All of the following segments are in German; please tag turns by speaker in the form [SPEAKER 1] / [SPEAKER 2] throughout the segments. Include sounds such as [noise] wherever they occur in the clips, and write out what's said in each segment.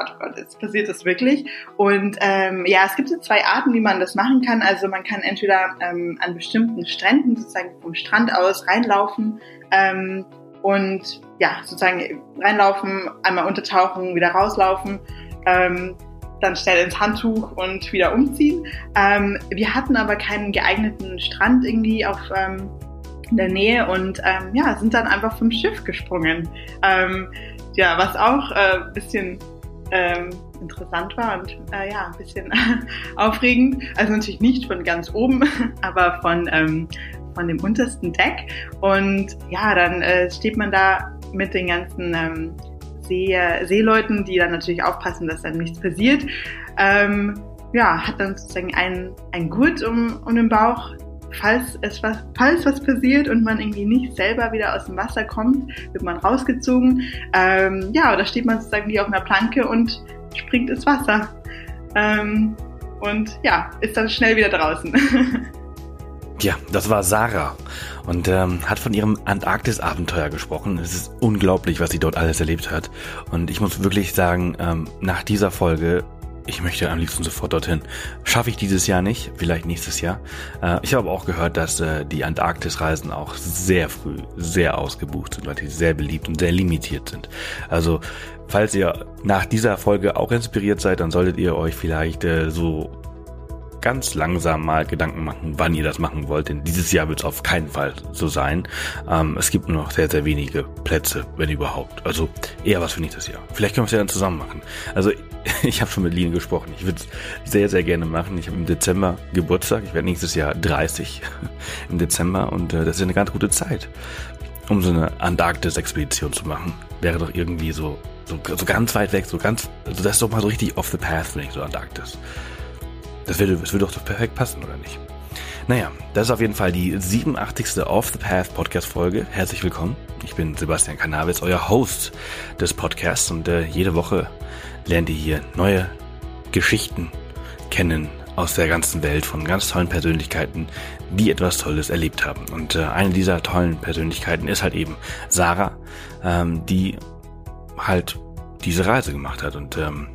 [SPEAKER 1] Gott, oh Gott, jetzt passiert das wirklich. Und ähm, ja, es gibt so zwei Arten, wie man das machen kann. Also man kann entweder ähm, an bestimmten Stränden sozusagen vom Strand aus reinlaufen ähm, und ja, sozusagen reinlaufen, einmal untertauchen, wieder rauslaufen. Ähm, dann schnell ins Handtuch und wieder umziehen. Ähm, wir hatten aber keinen geeigneten Strand irgendwie auf ähm, in der Nähe und ähm, ja, sind dann einfach vom Schiff gesprungen. Ähm, ja, was auch äh, bisschen ähm, interessant war und äh, ja, ein bisschen [laughs] aufregend. Also natürlich nicht von ganz oben, [laughs] aber von, ähm, von dem untersten Deck. Und ja, dann äh, steht man da mit den ganzen ähm, See, Seeleuten, die dann natürlich aufpassen, dass dann nichts passiert. Ähm, ja, hat dann sozusagen ein, ein Gurt um, um den Bauch, falls es was, falls was passiert und man irgendwie nicht selber wieder aus dem Wasser kommt, wird man rausgezogen. Ähm, ja, da steht man sozusagen wie auf einer Planke und springt ins Wasser. Ähm, und ja, ist dann schnell wieder draußen. [laughs]
[SPEAKER 2] ja, das war Sarah und ähm, hat von ihrem Antarktis-Abenteuer gesprochen. Es ist unglaublich, was sie dort alles erlebt hat. Und ich muss wirklich sagen, ähm, nach dieser Folge ich möchte am liebsten sofort dorthin. Schaffe ich dieses Jahr nicht, vielleicht nächstes Jahr. Äh, ich habe auch gehört, dass äh, die Antarktis-Reisen auch sehr früh sehr ausgebucht sind, weil die sehr beliebt und sehr limitiert sind. Also falls ihr nach dieser Folge auch inspiriert seid, dann solltet ihr euch vielleicht äh, so ganz langsam mal Gedanken machen, wann ihr das machen wollt. Denn dieses Jahr wird es auf keinen Fall so sein. Ähm, es gibt nur noch sehr, sehr wenige Plätze, wenn überhaupt. Also eher was für nächstes Jahr. Vielleicht können wir es ja dann zusammen machen. Also [laughs] ich habe schon mit Lien gesprochen. Ich würde es sehr, sehr gerne machen. Ich habe im Dezember Geburtstag. Ich werde nächstes Jahr 30 [laughs] im Dezember und äh, das ist eine ganz gute Zeit, um so eine Antarktis-Expedition zu machen. Wäre doch irgendwie so, so, so ganz weit weg, so ganz, also das ist doch mal so richtig off the path, wenn ich so Antarktis. Das würde, das würde doch perfekt passen, oder nicht? Naja, das ist auf jeden Fall die 87. Off the Path Podcast Folge. Herzlich willkommen. Ich bin Sebastian Cannabis, euer Host des Podcasts und äh, jede Woche lernt ihr hier neue Geschichten kennen aus der ganzen Welt von ganz tollen Persönlichkeiten, die etwas Tolles erlebt haben. Und äh, eine dieser tollen Persönlichkeiten ist halt eben Sarah, ähm, die halt diese Reise gemacht hat. Und ähm,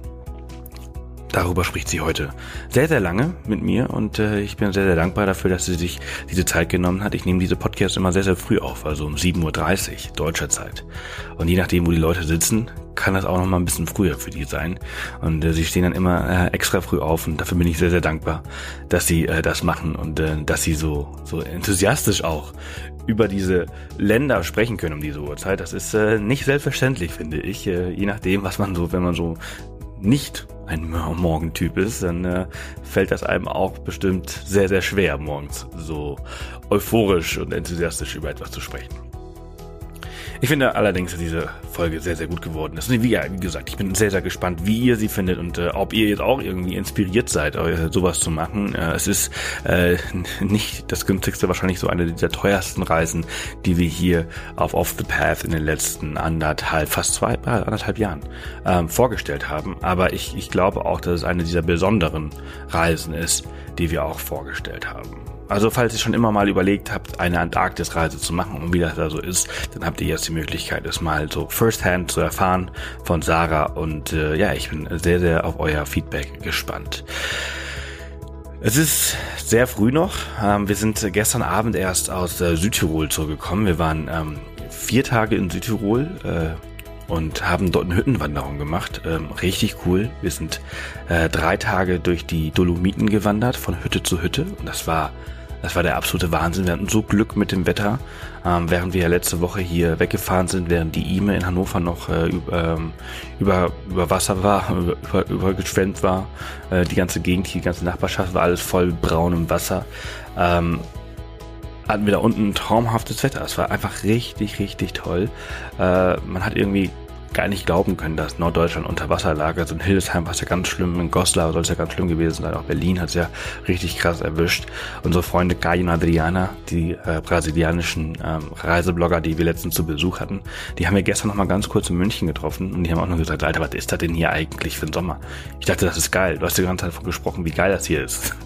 [SPEAKER 2] Darüber spricht sie heute sehr, sehr lange mit mir und äh, ich bin sehr, sehr dankbar dafür, dass sie sich diese Zeit genommen hat. Ich nehme diese Podcasts immer sehr, sehr früh auf, also um 7.30 Uhr deutscher Zeit. Und je nachdem, wo die Leute sitzen, kann das auch noch mal ein bisschen früher für die sein. Und äh, sie stehen dann immer äh, extra früh auf und dafür bin ich sehr, sehr dankbar, dass sie äh, das machen und äh, dass sie so, so enthusiastisch auch über diese Länder sprechen können um diese Uhrzeit. Das ist äh, nicht selbstverständlich, finde ich. Äh, je nachdem, was man so, wenn man so nicht ein Morgentyp ist, dann äh, fällt das einem auch bestimmt sehr, sehr schwer, morgens so euphorisch und enthusiastisch über etwas zu sprechen. Ich finde allerdings, dass diese Folge sehr, sehr gut geworden ist. Und wie, gesagt, ich bin sehr, sehr gespannt, wie ihr sie findet und äh, ob ihr jetzt auch irgendwie inspiriert seid, äh, sowas zu machen. Äh, es ist äh, nicht das günstigste, wahrscheinlich so eine dieser teuersten Reisen, die wir hier auf Off the Path in den letzten anderthalb, fast zwei, äh, anderthalb Jahren ähm, vorgestellt haben. Aber ich, ich glaube auch, dass es eine dieser besonderen Reisen ist, die wir auch vorgestellt haben. Also falls ihr schon immer mal überlegt habt, eine Antarktisreise zu machen und wie das da so ist, dann habt ihr jetzt die Möglichkeit, es mal so firsthand zu erfahren von Sarah. Und äh, ja, ich bin sehr, sehr auf euer Feedback gespannt. Es ist sehr früh noch. Ähm, wir sind gestern Abend erst aus äh, Südtirol zurückgekommen. Wir waren ähm, vier Tage in Südtirol. Äh, und haben dort eine Hüttenwanderung gemacht. Ähm, richtig cool. Wir sind äh, drei Tage durch die Dolomiten gewandert, von Hütte zu Hütte. Und das war das war der absolute Wahnsinn. Wir hatten so Glück mit dem Wetter, ähm, während wir ja letzte Woche hier weggefahren sind, während die Ime in Hannover noch äh, ähm, über, über Wasser war, [laughs] über, übergeschwemmt war. Äh, die ganze Gegend, die ganze Nachbarschaft war alles voll braunem Wasser. Ähm, hatten wir da unten ein traumhaftes Wetter. Es war einfach richtig, richtig toll. Äh, man hat irgendwie gar nicht glauben können, dass Norddeutschland unter Wasser lag. Also in Hildesheim war es ja ganz schlimm, in Goslar soll es ja ganz schlimm gewesen sein, auch Berlin hat es ja richtig krass erwischt. Unsere Freunde Kai und Adriana, die äh, brasilianischen ähm, Reiseblogger, die wir letztens zu Besuch hatten, die haben wir gestern noch mal ganz kurz in München getroffen und die haben auch nur gesagt, Alter, was ist das denn hier eigentlich für ein Sommer? Ich dachte, das ist geil. Du hast die ganze Zeit davon gesprochen, wie geil das hier ist. [laughs]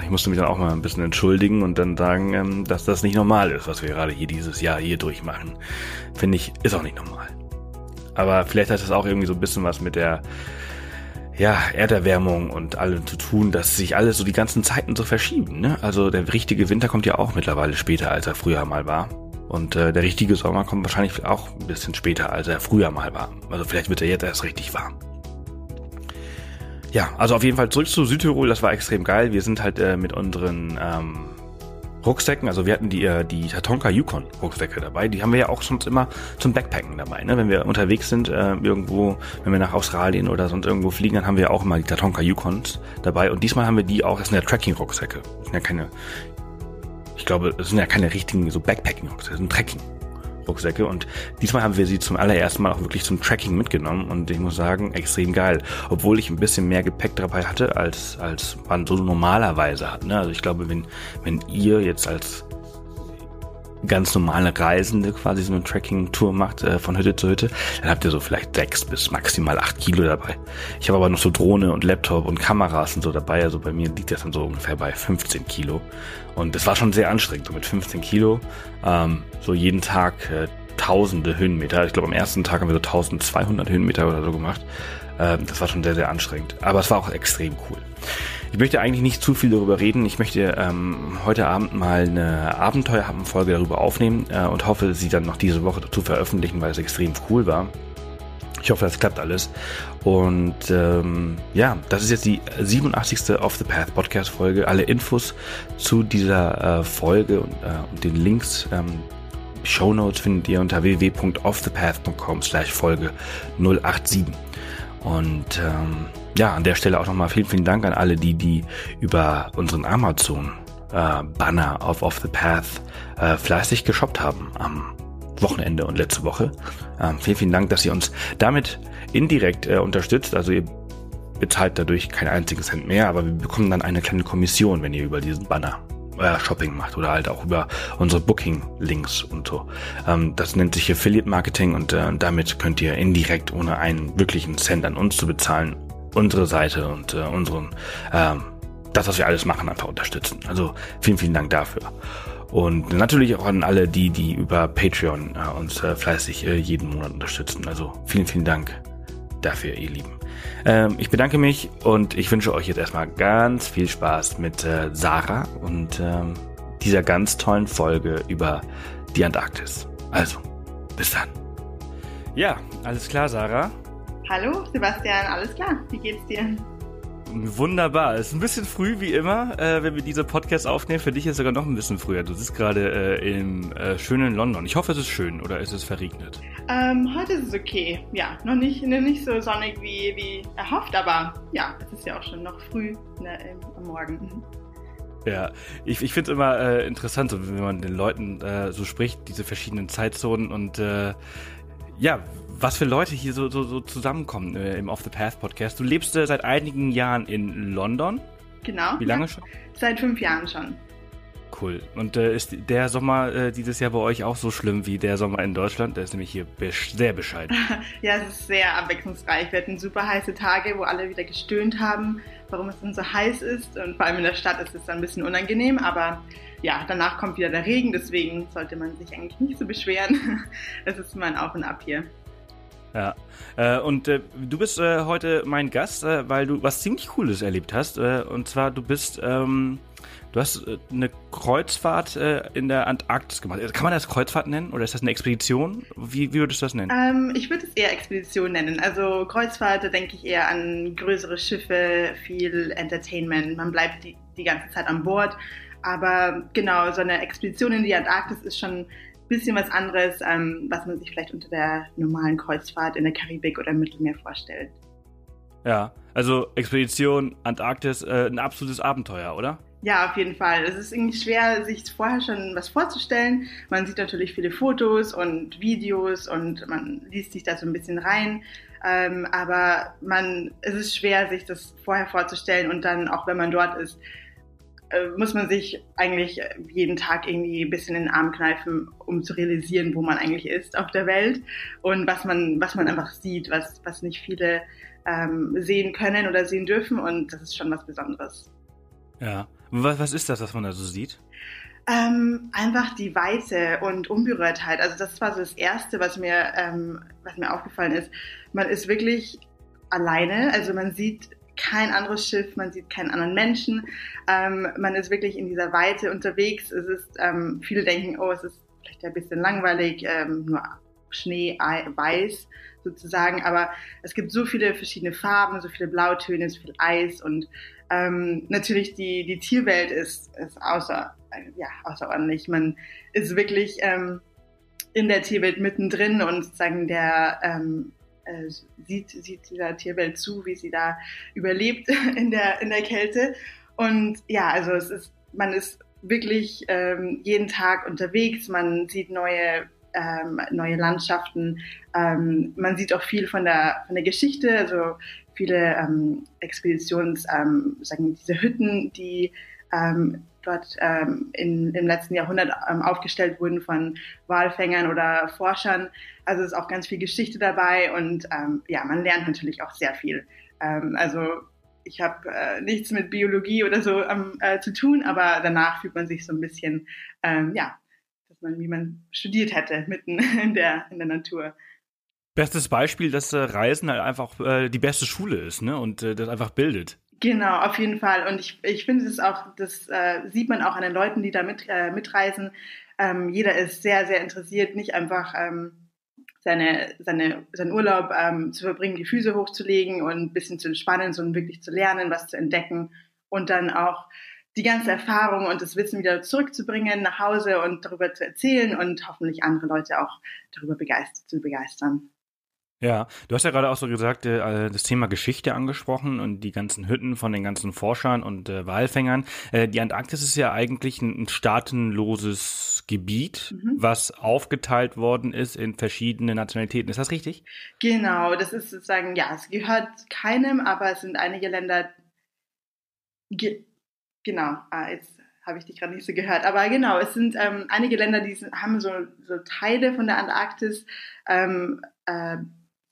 [SPEAKER 2] Ich musste mich dann auch mal ein bisschen entschuldigen und dann sagen, ähm, dass das nicht normal ist, was wir gerade hier dieses Jahr hier durchmachen. Finde ich, ist auch nicht normal. Aber vielleicht hat das auch irgendwie so ein bisschen was mit der ja, Erderwärmung und allem zu tun, dass sich alles so die ganzen Zeiten so verschieben. Ne? Also der richtige Winter kommt ja auch mittlerweile später, als er früher mal war. Und äh, der richtige Sommer kommt wahrscheinlich auch ein bisschen später, als er früher mal war. Also vielleicht wird er jetzt erst richtig warm. Ja, also auf jeden Fall zurück zu Südtirol, das war extrem geil. Wir sind halt äh, mit unseren ähm, Rucksäcken, also wir hatten die, äh, die Tatonka Yukon Rucksäcke dabei, die haben wir ja auch sonst immer zum Backpacken dabei, ne? Wenn wir unterwegs sind, äh, irgendwo, wenn wir nach Australien oder sonst irgendwo fliegen, dann haben wir auch immer die Tatonka Yukons dabei und diesmal haben wir die auch, das sind ja Tracking Rucksäcke. Das sind ja keine, ich glaube, das sind ja keine richtigen so Backpacking Rucksäcke, das sind Trekking Rucksäcke und diesmal haben wir sie zum allerersten Mal auch wirklich zum Tracking mitgenommen und ich muss sagen, extrem geil. Obwohl ich ein bisschen mehr Gepäck dabei hatte, als, als man so normalerweise hat. Ne? Also ich glaube, wenn, wenn ihr jetzt als ganz normale Reisende quasi so eine Tracking-Tour macht, äh, von Hütte zu Hütte, dann habt ihr so vielleicht sechs bis maximal acht Kilo dabei. Ich habe aber noch so Drohne und Laptop und Kameras und so dabei, also bei mir liegt das dann so ungefähr bei 15 Kilo. Und das war schon sehr anstrengend, so mit 15 Kilo, ähm, so jeden Tag äh, tausende Höhenmeter. Ich glaube, am ersten Tag haben wir so 1200 Höhenmeter oder so gemacht. Ähm, das war schon sehr, sehr anstrengend. Aber es war auch extrem cool. Ich möchte eigentlich nicht zu viel darüber reden. Ich möchte ähm, heute Abend mal eine Abenteuerhappen-Folge darüber aufnehmen äh, und hoffe, sie dann noch diese Woche dazu veröffentlichen, weil es extrem cool war. Ich hoffe, das klappt alles. Und ähm, ja, das ist jetzt die 87. Off the Path Podcast Folge. Alle Infos zu dieser äh, Folge und, äh, und den Links, ähm, Show Notes findet ihr unter www.offthepath.com slash Folge 087. Und ähm, ja, an der Stelle auch nochmal vielen, vielen Dank an alle, die, die über unseren Amazon äh, auf Off the Path äh, fleißig geshoppt haben am Wochenende und letzte Woche. Ähm, vielen, vielen Dank, dass ihr uns damit indirekt äh, unterstützt. Also ihr bezahlt dadurch kein einziges Cent mehr, aber wir bekommen dann eine kleine Kommission, wenn ihr über diesen Banner euer Shopping macht oder halt auch über unsere Booking-Links und so. Ähm, das nennt sich Affiliate Marketing und äh, damit könnt ihr indirekt, ohne einen wirklichen Cent an uns zu bezahlen, unsere Seite und äh, unseren, ähm, das, was wir alles machen, einfach unterstützen. Also vielen, vielen Dank dafür. Und natürlich auch an alle, die, die über Patreon äh, uns äh, fleißig äh, jeden Monat unterstützen. Also vielen, vielen Dank dafür, ihr Lieben. Ähm, ich bedanke mich und ich wünsche euch jetzt erstmal ganz viel Spaß mit äh, Sarah und ähm, dieser ganz tollen Folge über die Antarktis. Also, bis dann. Ja, alles klar, Sarah.
[SPEAKER 1] Hallo, Sebastian, alles klar. Wie geht's dir?
[SPEAKER 2] Wunderbar. Es ist ein bisschen früh wie immer, äh, wenn wir diese Podcast aufnehmen. Für dich ist es sogar noch ein bisschen früher. Du sitzt gerade äh, im äh, schönen London. Ich hoffe, es ist schön oder ist es verregnet?
[SPEAKER 1] Ähm, heute ist es okay. Ja, noch nicht, nicht so sonnig wie, wie erhofft, aber ja, es ist ja auch schon noch früh ne, am Morgen.
[SPEAKER 2] Ja, ich, ich finde es immer äh, interessant, so, wenn man den Leuten äh, so spricht, diese verschiedenen Zeitzonen und äh, ja, was für Leute hier so, so, so zusammenkommen äh, im Off the Path Podcast. Du lebst äh, seit einigen Jahren in London.
[SPEAKER 1] Genau.
[SPEAKER 2] Wie lange
[SPEAKER 1] ja.
[SPEAKER 2] schon?
[SPEAKER 1] Seit fünf Jahren schon.
[SPEAKER 2] Cool. Und äh, ist der Sommer äh, dieses Jahr bei euch auch so schlimm wie der Sommer in Deutschland? Der ist nämlich hier besch sehr bescheiden. [laughs]
[SPEAKER 1] ja, es ist sehr abwechslungsreich. Wir hatten super heiße Tage, wo alle wieder gestöhnt haben, warum es denn so heiß ist. Und vor allem in der Stadt ist es dann ein bisschen unangenehm, aber ja, danach kommt wieder der Regen, deswegen sollte man sich eigentlich nicht so beschweren. [laughs] Es ist mal ein Auf und Ab hier.
[SPEAKER 2] Ja. Äh, und äh, du bist äh, heute mein Gast, äh, weil du was ziemlich Cooles erlebt hast. Äh, und zwar, du bist, ähm, du hast äh, eine Kreuzfahrt in der Antarktis gemacht. Kann man das Kreuzfahrt nennen oder ist das eine Expedition? Wie, wie würdest du das nennen?
[SPEAKER 1] Ähm, ich würde es eher Expedition nennen. Also Kreuzfahrt, da denke ich eher an größere Schiffe, viel Entertainment. Man bleibt die, die ganze Zeit an Bord. Aber genau, so eine Expedition in die Antarktis ist schon bisschen was anderes, ähm, was man sich vielleicht unter der normalen Kreuzfahrt in der Karibik oder im Mittelmeer vorstellt.
[SPEAKER 2] Ja, also Expedition Antarktis, äh, ein absolutes Abenteuer, oder?
[SPEAKER 1] Ja, auf jeden Fall. Es ist irgendwie schwer, sich vorher schon was vorzustellen. Man sieht natürlich viele Fotos und Videos und man liest sich da so ein bisschen rein. Ähm, aber man, es ist schwer, sich das vorher vorzustellen und dann, auch wenn man dort ist, äh, muss man sich eigentlich jeden Tag irgendwie ein bisschen in den Arm kneifen, um zu realisieren, wo man eigentlich ist auf der Welt und was man, was man einfach sieht, was, was nicht viele ähm, sehen können oder sehen dürfen und das ist schon was Besonderes.
[SPEAKER 2] Ja. Was, was ist das, was man da so sieht?
[SPEAKER 1] Ähm, einfach die Weite und Unberührtheit. Also das war so das Erste, was mir, ähm, was mir aufgefallen ist. Man ist wirklich alleine, also man sieht kein anderes Schiff, man sieht keinen anderen Menschen. Ähm, man ist wirklich in dieser Weite unterwegs. Es ist, ähm, viele denken, oh, es ist vielleicht ein bisschen langweilig, ähm, nur Schnee, Weiß sozusagen, aber es gibt so viele verschiedene Farben, so viele Blautöne, so viel Eis und ähm, natürlich die, die Tierwelt ist, ist außer, ja, außerordentlich. Man ist wirklich ähm, in der Tierwelt mittendrin und sozusagen der ähm, äh, sieht, sieht dieser Tierwelt zu, wie sie da überlebt [laughs] in der, in der Kälte. Und ja, also es ist, man ist wirklich ähm, jeden Tag unterwegs, man sieht neue ähm, neue Landschaften. Ähm, man sieht auch viel von der von der Geschichte, also viele ähm, Expeditions, ähm, sagen diese Hütten, die ähm, dort ähm, in, im letzten Jahrhundert ähm, aufgestellt wurden von Walfängern oder Forschern. Also ist auch ganz viel Geschichte dabei und ähm, ja, man lernt natürlich auch sehr viel. Ähm, also ich habe äh, nichts mit Biologie oder so ähm, äh, zu tun, aber danach fühlt man sich so ein bisschen, ähm, ja, man, wie man studiert hätte, mitten [laughs] in der, in der Natur.
[SPEAKER 2] Bestes Beispiel, dass äh, Reisen halt einfach äh, die beste Schule ist, ne? Und äh, das einfach bildet.
[SPEAKER 1] Genau, auf jeden Fall. Und ich, ich finde es auch, das sieht man auch an den Leuten, die da mit, mitreisen. Ähm, jeder ist sehr, sehr interessiert, nicht einfach ähm, seine, seine, seinen Urlaub ähm, zu verbringen, die Füße hochzulegen und ein bisschen zu entspannen, sondern wirklich zu lernen, was zu entdecken und dann auch die ganze Erfahrung und das Wissen wieder zurückzubringen nach Hause und darüber zu erzählen und hoffentlich andere Leute auch darüber begeistert, zu begeistern.
[SPEAKER 2] Ja, du hast ja gerade auch so gesagt, äh, das Thema Geschichte angesprochen und die ganzen Hütten von den ganzen Forschern und äh, Walfängern. Äh, die Antarktis ist ja eigentlich ein, ein staatenloses Gebiet, mhm. was aufgeteilt worden ist in verschiedene Nationalitäten. Ist das richtig?
[SPEAKER 1] Genau, das ist sozusagen, ja, es gehört keinem, aber es sind einige Länder, genau, ah, jetzt habe ich dich gerade nicht so gehört. Aber genau, es sind ähm, einige Länder, die sind, haben so, so Teile von der Antarktis ähm, äh,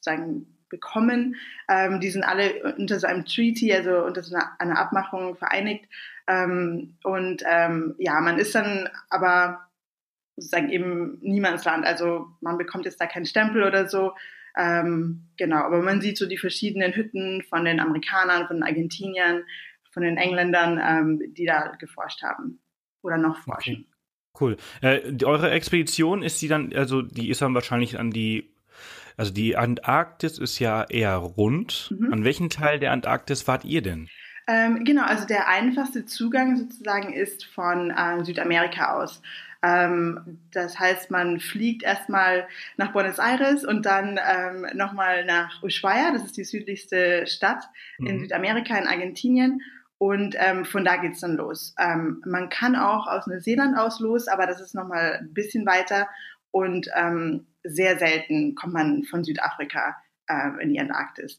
[SPEAKER 1] sagen, bekommen. Ähm, die sind alle unter so einem Treaty, also unter so einer, einer Abmachung vereinigt. Ähm, und ähm, ja, man ist dann aber sozusagen eben Niemandsland. Also man bekommt jetzt da keinen Stempel oder so. Ähm, genau, aber man sieht so die verschiedenen Hütten von den Amerikanern, von den Argentiniern, von den Engländern, ähm, die da geforscht haben oder noch forschen.
[SPEAKER 2] Okay. Cool. Äh, eure Expedition ist die dann, also die ist dann wahrscheinlich an die also die Antarktis ist ja eher rund. Mhm. An welchen Teil der Antarktis wart ihr denn?
[SPEAKER 1] Ähm, genau, also der einfachste Zugang sozusagen ist von äh, Südamerika aus. Ähm, das heißt, man fliegt erstmal nach Buenos Aires und dann ähm, nochmal nach Ushuaia, das ist die südlichste Stadt mhm. in Südamerika, in Argentinien. Und ähm, von da geht's dann los. Ähm, man kann auch aus Neuseeland aus los, aber das ist nochmal ein bisschen weiter. Und ähm, sehr selten kommt man von Südafrika äh, in die Antarktis.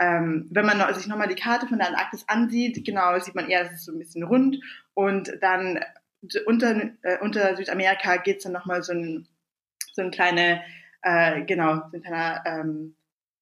[SPEAKER 1] Ähm, wenn man sich nochmal die Karte von der Antarktis ansieht, genau, sieht man eher, es ist so ein bisschen rund und dann unter, äh, unter Südamerika geht's dann nochmal so ein, so ein kleine, äh, genau, so ein kleiner, ähm, äh,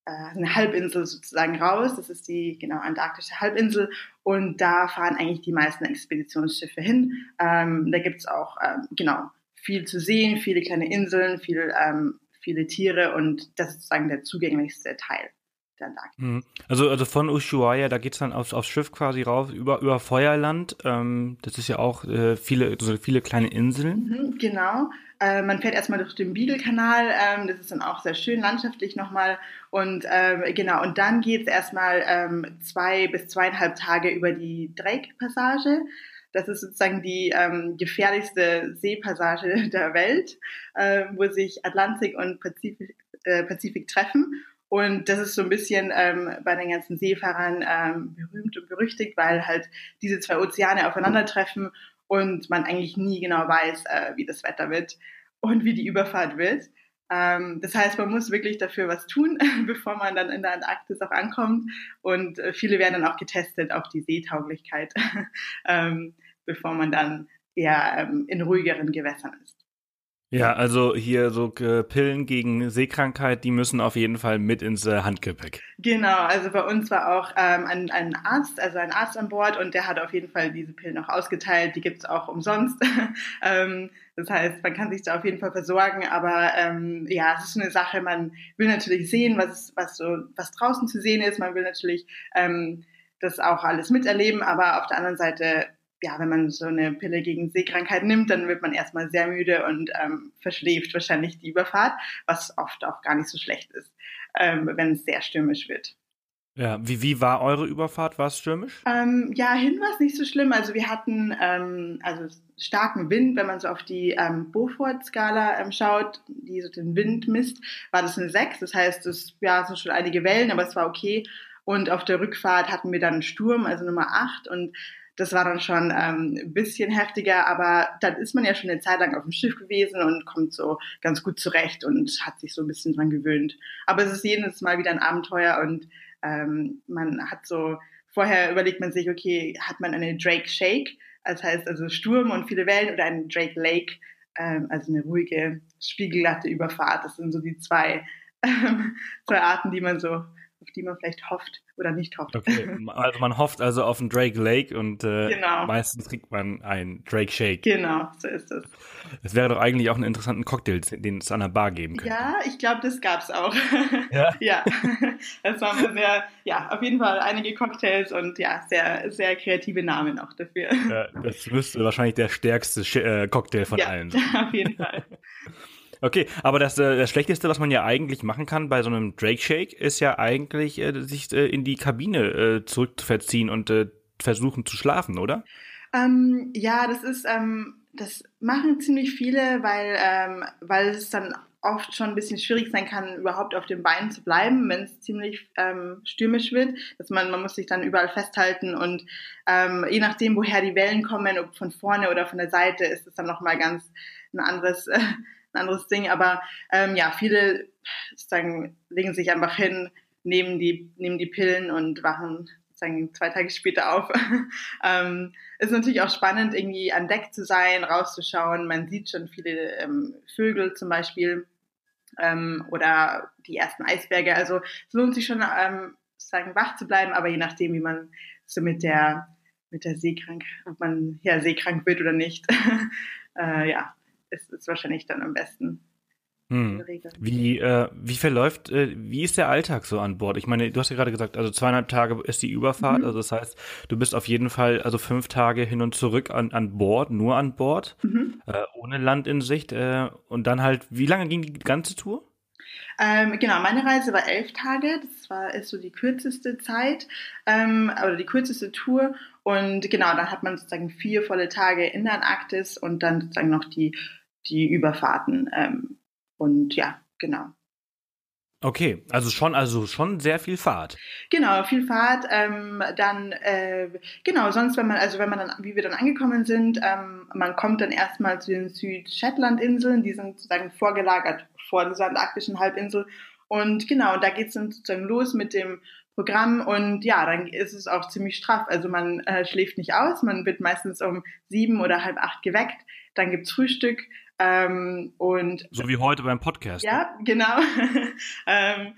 [SPEAKER 1] eine Halbinsel sozusagen raus. Das ist die genau antarktische Halbinsel und da fahren eigentlich die meisten Expeditionsschiffe hin. Ähm, da gibt's auch ähm, genau viel zu sehen, viele kleine Inseln, viel, ähm, viele Tiere und das ist sozusagen der zugänglichste Teil. Der Antarktis.
[SPEAKER 2] Mhm. Also, also von Ushuaia, da geht's dann aufs, aufs Schiff quasi rauf, über, über Feuerland. Ähm, das ist ja auch äh, viele, so viele kleine Inseln.
[SPEAKER 1] Mhm, genau. Äh, man fährt erstmal durch den Beagle-Kanal, ähm, das ist dann auch sehr schön landschaftlich nochmal. Und ähm, genau, und dann geht's erstmal ähm, zwei bis zweieinhalb Tage über die Drake-Passage. Das ist sozusagen die ähm, gefährlichste Seepassage [laughs] der Welt, äh, wo sich Atlantik und Pazifik, äh, Pazifik treffen. Und das ist so ein bisschen ähm, bei den ganzen Seefahrern ähm, berühmt und berüchtigt, weil halt diese zwei Ozeane aufeinandertreffen und man eigentlich nie genau weiß, äh, wie das Wetter wird und wie die Überfahrt wird. Ähm, das heißt, man muss wirklich dafür was tun, [laughs] bevor man dann in der Antarktis auch ankommt. Und äh, viele werden dann auch getestet auf die Seetauglichkeit, [laughs] ähm, bevor man dann eher ähm, in ruhigeren Gewässern ist.
[SPEAKER 2] Ja, also hier so äh, Pillen gegen Seekrankheit, die müssen auf jeden Fall mit ins äh, Handgepäck.
[SPEAKER 1] Genau, also bei uns war auch ähm, ein, ein Arzt, also ein Arzt an Bord und der hat auf jeden Fall diese Pillen auch ausgeteilt. Die gibt's auch umsonst. [laughs] ähm, das heißt, man kann sich da auf jeden Fall versorgen, aber ähm, ja, es ist eine Sache, man will natürlich sehen, was, was so, was draußen zu sehen ist. Man will natürlich ähm, das auch alles miterleben, aber auf der anderen Seite ja, wenn man so eine Pille gegen Seekrankheit nimmt, dann wird man erstmal sehr müde und ähm, verschläft wahrscheinlich die Überfahrt, was oft auch gar nicht so schlecht ist, ähm, wenn es sehr stürmisch wird.
[SPEAKER 2] Ja, wie, wie war eure Überfahrt? War es stürmisch?
[SPEAKER 1] Ähm, ja, hin war es nicht so schlimm. Also wir hatten ähm, also starken Wind, wenn man so auf die ähm, Beaufort-Skala ähm, schaut, die so den Wind misst, war das eine 6. Das heißt, es ja, es sind schon einige Wellen, aber es war okay. Und auf der Rückfahrt hatten wir dann einen Sturm, also Nummer 8. Und das war dann schon ähm, ein bisschen heftiger, aber dann ist man ja schon eine Zeit lang auf dem Schiff gewesen und kommt so ganz gut zurecht und hat sich so ein bisschen dran gewöhnt. Aber es ist jedes Mal wieder ein Abenteuer und ähm, man hat so, vorher überlegt man sich, okay, hat man eine Drake Shake, das heißt also Sturm und viele Wellen oder eine Drake Lake, ähm, also eine ruhige, spiegelglatte Überfahrt. Das sind so die zwei, [laughs] ähm, zwei Arten, die man so auf die man vielleicht hofft oder nicht hofft.
[SPEAKER 2] Okay, also man hofft also auf einen Drake Lake und äh, genau. meistens kriegt man einen Drake Shake.
[SPEAKER 1] Genau, so ist es.
[SPEAKER 2] Es wäre doch eigentlich auch einen interessanten Cocktail, den es an der Bar geben könnte.
[SPEAKER 1] Ja, ich glaube, das gab's auch. [laughs] Ja? ja, das waren sehr, ja, auf jeden Fall einige Cocktails und ja, sehr, sehr kreative Namen auch dafür. Ja,
[SPEAKER 2] das müsste wahrscheinlich der stärkste äh, Cocktail von ja, allen [laughs] sein.
[SPEAKER 1] auf jeden Fall.
[SPEAKER 2] Okay, aber das, äh, das Schlechteste, was man ja eigentlich machen kann bei so einem Drake Shake, ist ja eigentlich, äh, sich äh, in die Kabine äh, zurückzuverziehen und äh, versuchen zu schlafen, oder?
[SPEAKER 1] Ähm, ja, das ist, ähm, das machen ziemlich viele, weil, ähm, weil es dann oft schon ein bisschen schwierig sein kann, überhaupt auf den Beinen zu bleiben, wenn es ziemlich ähm, stürmisch wird. Dass man, man muss sich dann überall festhalten und ähm, je nachdem, woher die Wellen kommen, ob von vorne oder von der Seite, ist es dann nochmal ganz ein anderes, äh, ein anderes Ding. Aber ähm, ja, viele sozusagen legen sich einfach hin, nehmen die, nehmen die Pillen und wachen sozusagen zwei Tage später auf. [laughs] ähm, ist natürlich auch spannend, irgendwie an Deck zu sein, rauszuschauen. Man sieht schon viele ähm, Vögel zum Beispiel ähm, oder die ersten Eisberge. Also es lohnt sich schon, ähm, sozusagen wach zu bleiben, aber je nachdem, wie man so mit der mit der Seekrank, ob man ja seekrank wird oder nicht, [laughs] äh, ja, ist es wahrscheinlich dann am besten.
[SPEAKER 2] Hm. Wie, äh, wie verläuft, äh, wie ist der Alltag so an Bord? Ich meine, du hast ja gerade gesagt, also zweieinhalb Tage ist die Überfahrt, mhm. also das heißt, du bist auf jeden Fall also fünf Tage hin und zurück an, an Bord, nur an Bord, mhm. äh, ohne Land in Sicht äh, und dann halt, wie lange ging die ganze Tour?
[SPEAKER 1] Ähm, genau, meine Reise war elf Tage, das war ist so die kürzeste Zeit ähm, oder die kürzeste Tour und genau, dann hat man sozusagen vier volle Tage in der Antarktis und dann sozusagen noch die die Überfahrten. Ähm, und ja, genau.
[SPEAKER 2] Okay, also schon, also schon sehr viel Fahrt.
[SPEAKER 1] Genau, viel Fahrt. Ähm, dann äh, genau, sonst wenn man, also wenn man dann, wie wir dann angekommen sind, ähm, man kommt dann erstmal zu den Süd-Shetland-Inseln, die sind sozusagen vorgelagert vor dieser antarktischen Halbinsel. Und genau, da geht's dann sozusagen los mit dem Programm und ja, dann ist es auch ziemlich straff. Also man äh, schläft nicht aus, man wird meistens um sieben oder halb acht geweckt, dann gibt's Frühstück, ähm, und
[SPEAKER 2] so wie heute beim Podcast.
[SPEAKER 1] Ja, ne? genau. [laughs] ähm,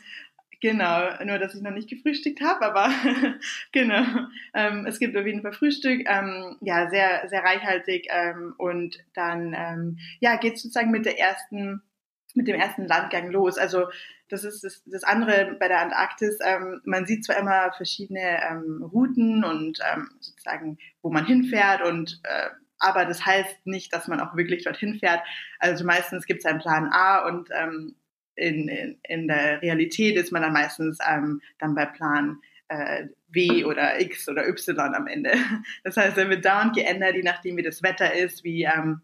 [SPEAKER 1] genau, nur dass ich noch nicht gefrühstückt habe, aber [laughs] genau. Ähm, es gibt auf jeden Fall Frühstück, ähm, ja, sehr, sehr reichhaltig ähm, und dann ähm, ja, geht sozusagen mit der ersten mit dem ersten Landgang los. Also das ist das, das andere bei der Antarktis. Ähm, man sieht zwar immer verschiedene ähm, Routen und ähm, sozusagen, wo man hinfährt und äh, aber das heißt nicht, dass man auch wirklich dorthin fährt. Also meistens gibt es einen Plan A und ähm, in, in, in der Realität ist man dann meistens ähm, dann bei Plan äh, W oder X oder Y am Ende. [laughs] Das heißt, er wird dauernd geändert, je nachdem wie das Wetter ist, wie ähm,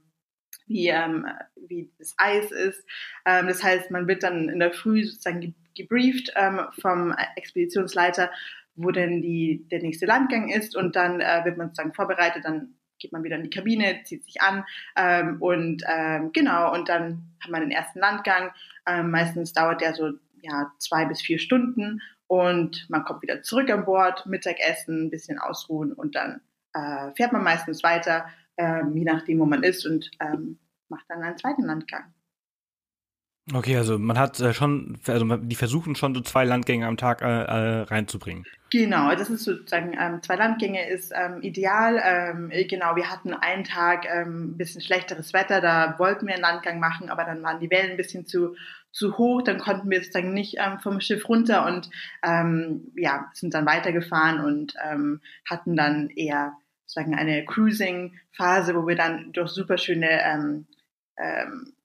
[SPEAKER 1] wie, ähm, wie das Eis ist. Ähm, das heißt, man wird dann in der Früh sozusagen gebrieft ähm, vom Expeditionsleiter, wo denn die, der nächste Landgang ist und dann äh, wird man sozusagen vorbereitet, dann geht man wieder in die Kabine, zieht sich an ähm, und ähm, genau, und dann hat man den ersten Landgang. Ähm, meistens dauert der so ja, zwei bis vier Stunden und man kommt wieder zurück an Bord, Mittagessen, ein bisschen ausruhen und dann äh, fährt man meistens weiter, ähm, je nachdem, wo man ist und ähm, macht dann einen zweiten Landgang.
[SPEAKER 2] Okay, also man hat äh, schon, also die versuchen schon so zwei Landgänge am Tag äh, äh, reinzubringen.
[SPEAKER 1] Genau, das ist sozusagen ähm, zwei Landgänge ist ähm, ideal. Ähm, genau, wir hatten einen Tag ähm, ein bisschen schlechteres Wetter, da wollten wir einen Landgang machen, aber dann waren die Wellen ein bisschen zu zu hoch, dann konnten wir sozusagen nicht ähm, vom Schiff runter und ähm, ja sind dann weitergefahren und ähm, hatten dann eher sozusagen eine Cruising-Phase, wo wir dann durch super schöne ähm, ähm,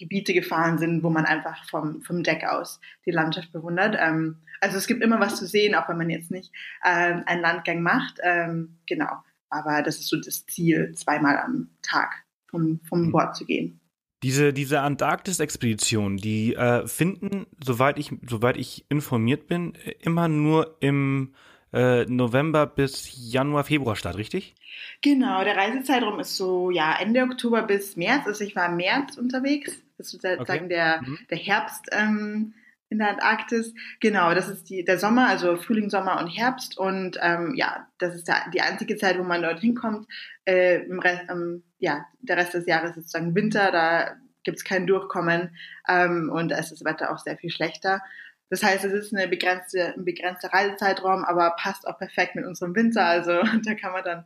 [SPEAKER 1] Gebiete gefahren sind, wo man einfach vom, vom Deck aus die Landschaft bewundert. Ähm, also es gibt immer was zu sehen, auch wenn man jetzt nicht ähm, einen Landgang macht. Ähm, genau. Aber das ist so das Ziel, zweimal am Tag vom, vom mhm. Bord zu gehen.
[SPEAKER 2] Diese, diese Antarktis-Expeditionen, die äh, finden, soweit ich, soweit ich informiert bin, immer nur im äh, November bis Januar, Februar statt, richtig?
[SPEAKER 1] Genau, der Reisezeitraum ist so ja Ende Oktober bis März. Also ich war im März unterwegs. Das ist sozusagen okay. der, mhm. der Herbst ähm, in der Antarktis. Genau, das ist die, der Sommer, also Frühling, Sommer und Herbst. Und ähm, ja, das ist der, die einzige Zeit, wo man dorthin kommt. Äh, im Rest, ähm, ja, der Rest des Jahres ist sozusagen Winter, da gibt's kein Durchkommen ähm, und da ist das Wetter auch sehr viel schlechter. Das heißt, es ist eine begrenzte, ein begrenzter Reisezeitraum, aber passt auch perfekt mit unserem Winter. Also [laughs] da kann man dann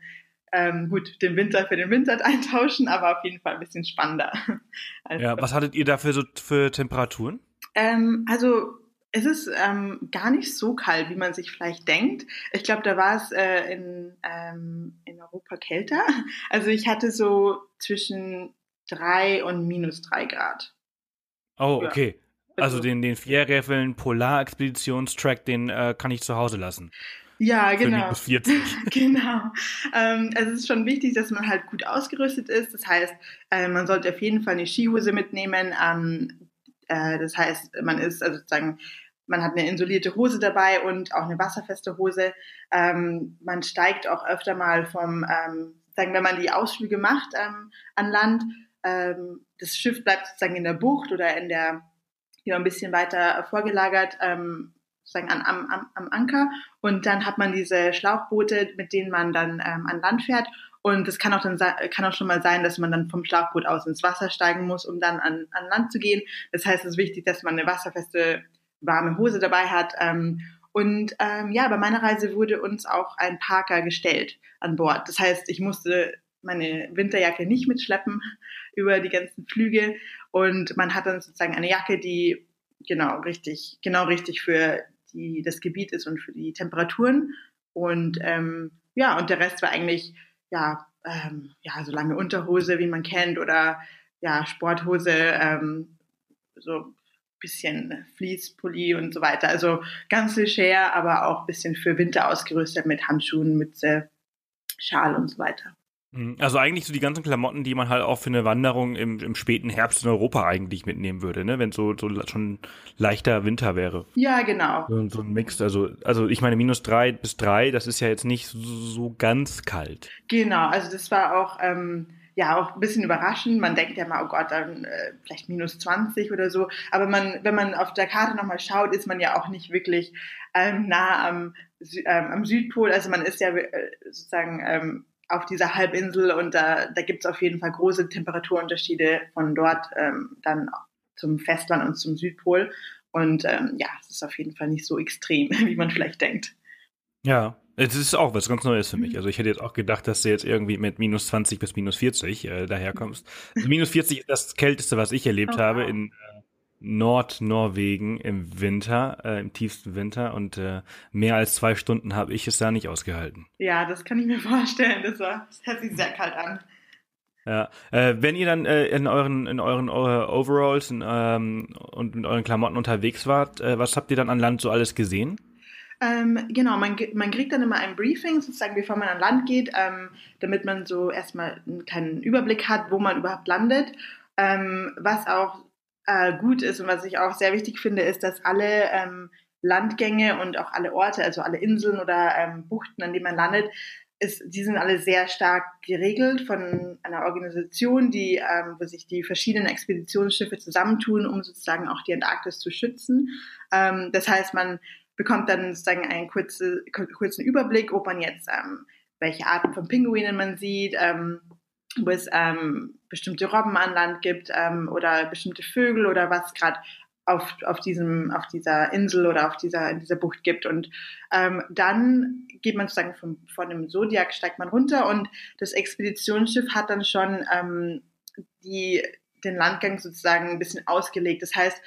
[SPEAKER 1] ähm, gut den Winter für den Winter [laughs] eintauschen, aber auf jeden Fall ein bisschen spannender. [laughs]
[SPEAKER 2] Also, ja, was hattet ihr da für, so, für Temperaturen?
[SPEAKER 1] Ähm, also es ist ähm, gar nicht so kalt, wie man sich vielleicht denkt. Ich glaube, da war es äh, in, ähm, in Europa kälter. Also ich hatte so zwischen drei und minus drei Grad.
[SPEAKER 2] Oh, okay. Also, also den, den Fährräfeln Polarexpeditionstrack, den äh, kann ich zu Hause lassen.
[SPEAKER 1] Ja, genau.
[SPEAKER 2] Bis 40. [laughs]
[SPEAKER 1] genau. Ähm, also es ist schon wichtig, dass man halt gut ausgerüstet ist. Das heißt, äh, man sollte auf jeden Fall eine Skihose mitnehmen. Ähm, äh, das heißt, man ist also sozusagen, man hat eine isolierte Hose dabei und auch eine wasserfeste Hose. Ähm, man steigt auch öfter mal vom, ähm, sagen, wenn man die Ausflüge macht ähm, an Land, ähm, das Schiff bleibt sozusagen in der Bucht oder in der hier ein bisschen weiter vorgelagert, ähm, sozusagen an, am, am, am Anker. Und dann hat man diese Schlauchboote, mit denen man dann ähm, an Land fährt. Und es kann auch dann kann auch schon mal sein, dass man dann vom Schlauchboot aus ins Wasser steigen muss, um dann an, an Land zu gehen. Das heißt, es ist wichtig, dass man eine wasserfeste, warme Hose dabei hat. Ähm, und ähm, ja, bei meiner Reise wurde uns auch ein Parker gestellt an Bord. Das heißt, ich musste meine Winterjacke nicht mitschleppen [laughs] über die ganzen Flüge. Und man hat dann sozusagen eine Jacke, die genau richtig, genau richtig für die, das Gebiet ist und für die Temperaturen. Und ähm, ja, und der Rest war eigentlich ja, ähm, ja, so lange Unterhose, wie man kennt, oder ja, Sporthose, ähm, so bisschen Fließpulli und so weiter. Also ganz leger, aber auch bisschen für Winter ausgerüstet mit Handschuhen, Mütze, Schal und so weiter.
[SPEAKER 2] Mhm. Also eigentlich so die ganzen Klamotten, die man halt auch für eine Wanderung im, im späten Herbst in Europa eigentlich mitnehmen würde, ne? Wenn so, so schon leichter Winter wäre.
[SPEAKER 1] Ja, genau.
[SPEAKER 2] So, so ein Mix. Also, also ich meine, minus drei bis drei, das ist ja jetzt nicht so, so ganz kalt.
[SPEAKER 1] Genau, also das war auch, ähm, ja, auch ein bisschen überraschend. Man denkt ja mal, oh Gott, dann äh, vielleicht minus 20 oder so. Aber man, wenn man auf der Karte nochmal schaut, ist man ja auch nicht wirklich ähm, nah am, ähm, am Südpol. Also man ist ja äh, sozusagen ähm, auf dieser Halbinsel und da, da gibt es auf jeden Fall große Temperaturunterschiede von dort ähm, dann zum Festland und zum Südpol. Und ähm, ja, es ist auf jeden Fall nicht so extrem, [laughs] wie man vielleicht denkt.
[SPEAKER 2] Ja, es ist auch was ganz Neues für mich. Also ich hätte jetzt auch gedacht, dass du jetzt irgendwie mit minus 20 bis minus 40 äh, daherkommst. [laughs] Also minus 40 ist das Kälteste, was ich erlebt oh, habe in äh, Nordnorwegen im Winter, äh, im tiefsten Winter und äh, mehr als zwei Stunden habe ich es da nicht ausgehalten.
[SPEAKER 1] Ja, das kann ich mir [laughs] vorstellen. Das, war, das hört sich sehr kalt an.
[SPEAKER 2] Ja, äh, wenn ihr dann äh, in euren in euren uh, Overalls in, ähm, und mit euren Klamotten unterwegs wart, äh, was habt ihr dann an Land so alles gesehen?
[SPEAKER 1] Ähm, genau, man, man kriegt dann immer ein Briefing, sozusagen, bevor man an Land geht, ähm, damit man so erstmal einen kleinen Überblick hat, wo man überhaupt landet. Ähm, was auch äh, gut ist und was ich auch sehr wichtig finde, ist, dass alle ähm, Landgänge und auch alle Orte, also alle Inseln oder ähm, Buchten, an denen man landet, ist, die sind alle sehr stark geregelt von einer Organisation, die, ähm, wo sich die verschiedenen Expeditionsschiffe zusammentun, um sozusagen auch die Antarktis zu schützen. Ähm, das heißt, man bekommt dann sozusagen einen kurze, kurzen Überblick, ob man jetzt ähm, welche Arten von Pinguinen man sieht, ähm, wo es ähm, bestimmte Robben an Land gibt ähm, oder bestimmte Vögel oder was gerade auf, auf, auf dieser Insel oder auf dieser, in dieser Bucht gibt. Und ähm, dann geht man sozusagen vom, von dem Zodiac, steigt man runter und das Expeditionsschiff hat dann schon ähm, die, den Landgang sozusagen ein bisschen ausgelegt. Das heißt,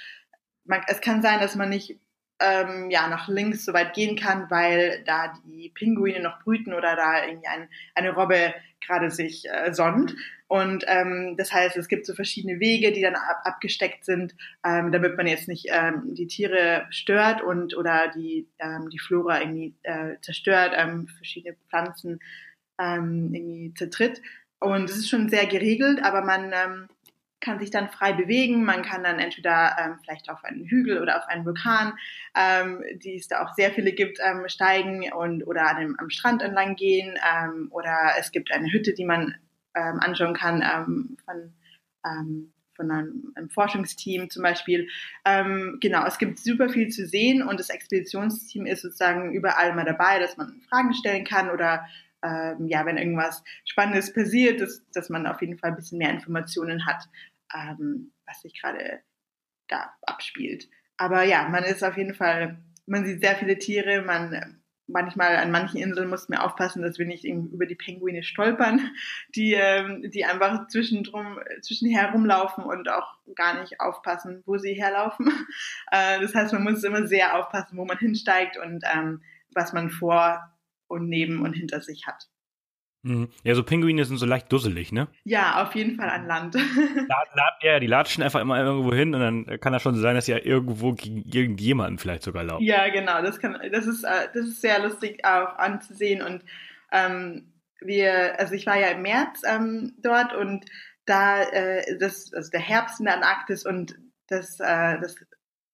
[SPEAKER 1] man, es kann sein, dass man nicht ähm, ja, nach links so weit gehen kann, weil da die Pinguine noch brüten oder da irgendwie ein, eine Robbe gerade sich äh, sonnt. Und ähm, das heißt, es gibt so verschiedene Wege, die dann ab, abgesteckt sind, ähm, damit man jetzt nicht ähm, die Tiere stört und oder die, ähm, die Flora irgendwie äh, zerstört, ähm, verschiedene Pflanzen ähm, irgendwie zertritt. Und es ist schon sehr geregelt, aber man ähm, kann sich dann frei bewegen. Man kann dann entweder ähm, vielleicht auf einen Hügel oder auf einen Vulkan, ähm, die es da auch sehr viele gibt, ähm, steigen und oder an dem, am Strand entlang gehen. Ähm, oder es gibt eine Hütte, die man ähm, anschauen kann ähm, von ähm, von einem, einem Forschungsteam zum Beispiel. Ähm, genau, es gibt super viel zu sehen und das Expeditionsteam ist sozusagen überall mal dabei, dass man Fragen stellen kann oder ähm, ja, wenn irgendwas Spannendes passiert, dass, dass man auf jeden Fall ein bisschen mehr Informationen hat, ähm, was sich gerade da abspielt. Aber ja, man ist auf jeden Fall, man sieht sehr viele Tiere, man manchmal an manchen Inseln mussten wir aufpassen, dass wir nicht über die Pinguine stolpern, [laughs] die, ähm, die einfach zwischendrum, zwischenher rumlaufen und auch gar nicht aufpassen, wo sie herlaufen. [laughs] Äh, das heißt, man muss immer sehr aufpassen, wo man hinsteigt und ähm, was man vor und neben und hinter sich hat.
[SPEAKER 2] Mhm. Ja, so Pinguine sind so leicht dusselig, ne?
[SPEAKER 1] Ja, auf jeden Fall an Land. [laughs]
[SPEAKER 2] ja, die latschen einfach immer irgendwo hin und dann kann das schon sein, dass sie ja irgendwo gegen irgendjemanden vielleicht sogar laufen.
[SPEAKER 1] Ja, genau, das kann, das ist, äh, das ist sehr lustig auch anzusehen und ähm, wir, also ich war ja im März ähm, dort und da, äh, das, also der Herbst in der Antarktis und das, äh, das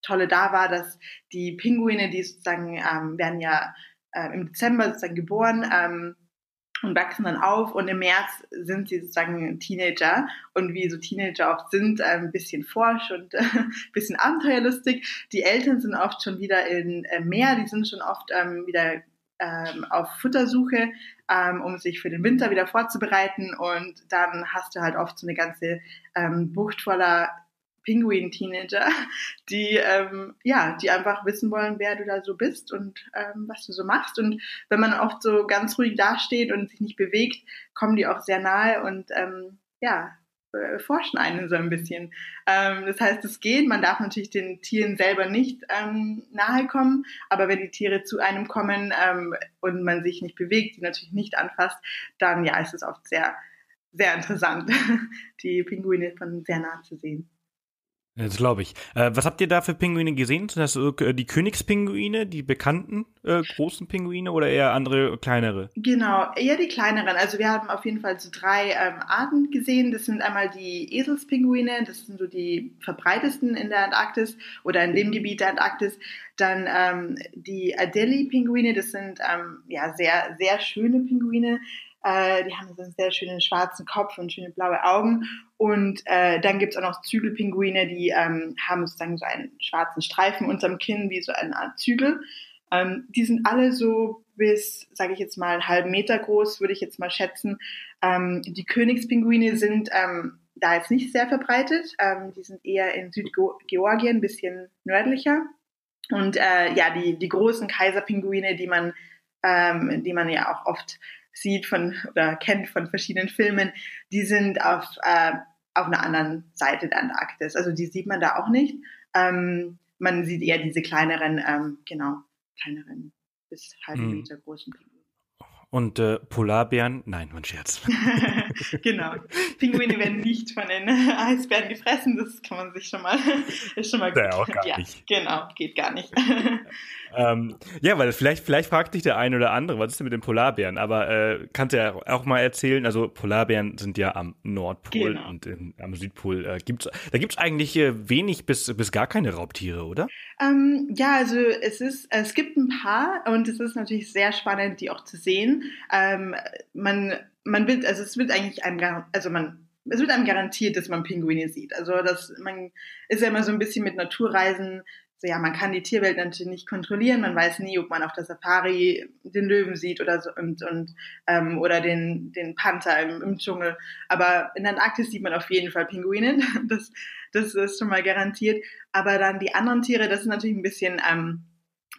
[SPEAKER 1] Tolle da war, dass die Pinguine, die sozusagen ähm, werden ja äh, im Dezember sozusagen geboren ähm, und wachsen dann auf und im März sind sie sozusagen Teenager. Und wie so Teenager oft sind, äh, ein bisschen forsch und äh, ein [laughs] bisschen abenteuerlustig. Die Eltern sind oft schon wieder in äh, Meer, die sind schon oft ähm, wieder ähm, auf Futtersuche, ähm, um sich für den Winter wieder vorzubereiten. Und dann hast du halt oft so eine ganze ähm, Bucht voller Pinguin-Teenager, die ähm, ja, die einfach wissen wollen, wer du da so bist und ähm, was du so machst. Und wenn man oft so ganz ruhig dasteht und sich nicht bewegt, kommen die auch sehr nahe und ähm, ja, äh, forschen einen so ein bisschen. Ähm, das heißt, es geht. Man darf natürlich den Tieren selber nicht ähm, nahe kommen, aber wenn die Tiere zu einem kommen ähm, und man sich nicht bewegt, die natürlich nicht anfasst, dann ja, ist es oft sehr sehr interessant, [laughs] die Pinguine von sehr nah zu sehen.
[SPEAKER 2] Das glaube ich. Äh, was habt ihr da für Pinguine gesehen? Sind das äh, die Königspinguine, die bekannten äh, großen Pinguine oder eher andere kleinere?
[SPEAKER 1] Genau, eher die kleineren. Also wir haben auf jeden Fall so drei ähm, Arten gesehen. Das sind einmal die Eselspinguine, das sind so die verbreitesten in der Antarktis oder in dem Gebiet der Antarktis. Dann ähm, die Adelie-Pinguine, das sind ähm, ja sehr, sehr schöne Pinguine. Äh, die haben so einen sehr schönen schwarzen Kopf und schöne blaue Augen. Und äh, dann gibt's auch noch Zügelpinguine, die ähm, haben sozusagen so einen schwarzen Streifen unterm Kinn, wie so eine Art Zügel. Ähm, die sind alle so bis, sage ich jetzt mal, einen halben Meter groß, würde ich jetzt mal schätzen. Ähm, die Königspinguine sind ähm, da jetzt nicht sehr verbreitet. Ähm, die sind eher in Südgeorgien, ein bisschen nördlicher. Und äh, ja, die, die großen Kaiserpinguine, die man, ähm, die man ja auch oft sieht von oder kennt von verschiedenen Filmen, die sind auf, äh, auf einer anderen Seite der Antarktis. Also die sieht man da auch nicht. Ähm, man sieht eher diese kleineren, ähm, genau, kleineren bis halben mhm. Meter großen Pinguine.
[SPEAKER 2] Und äh, Polarbären, nein, mein Scherz. [laughs]
[SPEAKER 1] genau. Pinguine werden nicht von den [laughs] Eisbären gefressen, das kann man sich schon mal, [laughs] ist schon mal gut.
[SPEAKER 2] Ja, auch gar ja, nicht.
[SPEAKER 1] Genau, geht gar nicht.
[SPEAKER 2] Ähm, ja, weil vielleicht, vielleicht fragt dich der eine oder andere, was ist denn mit den Polarbären? Aber äh, kannst du ja auch mal erzählen, also Polarbären sind ja am Nordpol genau. und in, am Südpol äh, gibt's, da gibt's eigentlich äh, wenig bis, bis gar keine Raubtiere, oder?
[SPEAKER 1] Ähm, ja, also es ist, es gibt ein paar und es ist natürlich sehr spannend, die auch zu sehen. Ähm, man, man wird, also es wird eigentlich einem, also man, es wird einem garantiert, dass man Pinguine sieht. Also das, man ist ja immer so ein bisschen mit Naturreisen ja, man kann die Tierwelt natürlich nicht kontrollieren. Man weiß nie, ob man auf der Safari den Löwen sieht oder so und, und ähm, oder den den Panther im, im Dschungel. Aber in der Antarktis sieht man auf jeden Fall Pinguine. [laughs] Das das ist schon mal garantiert. Aber dann die anderen Tiere, das ist natürlich ein bisschen ähm,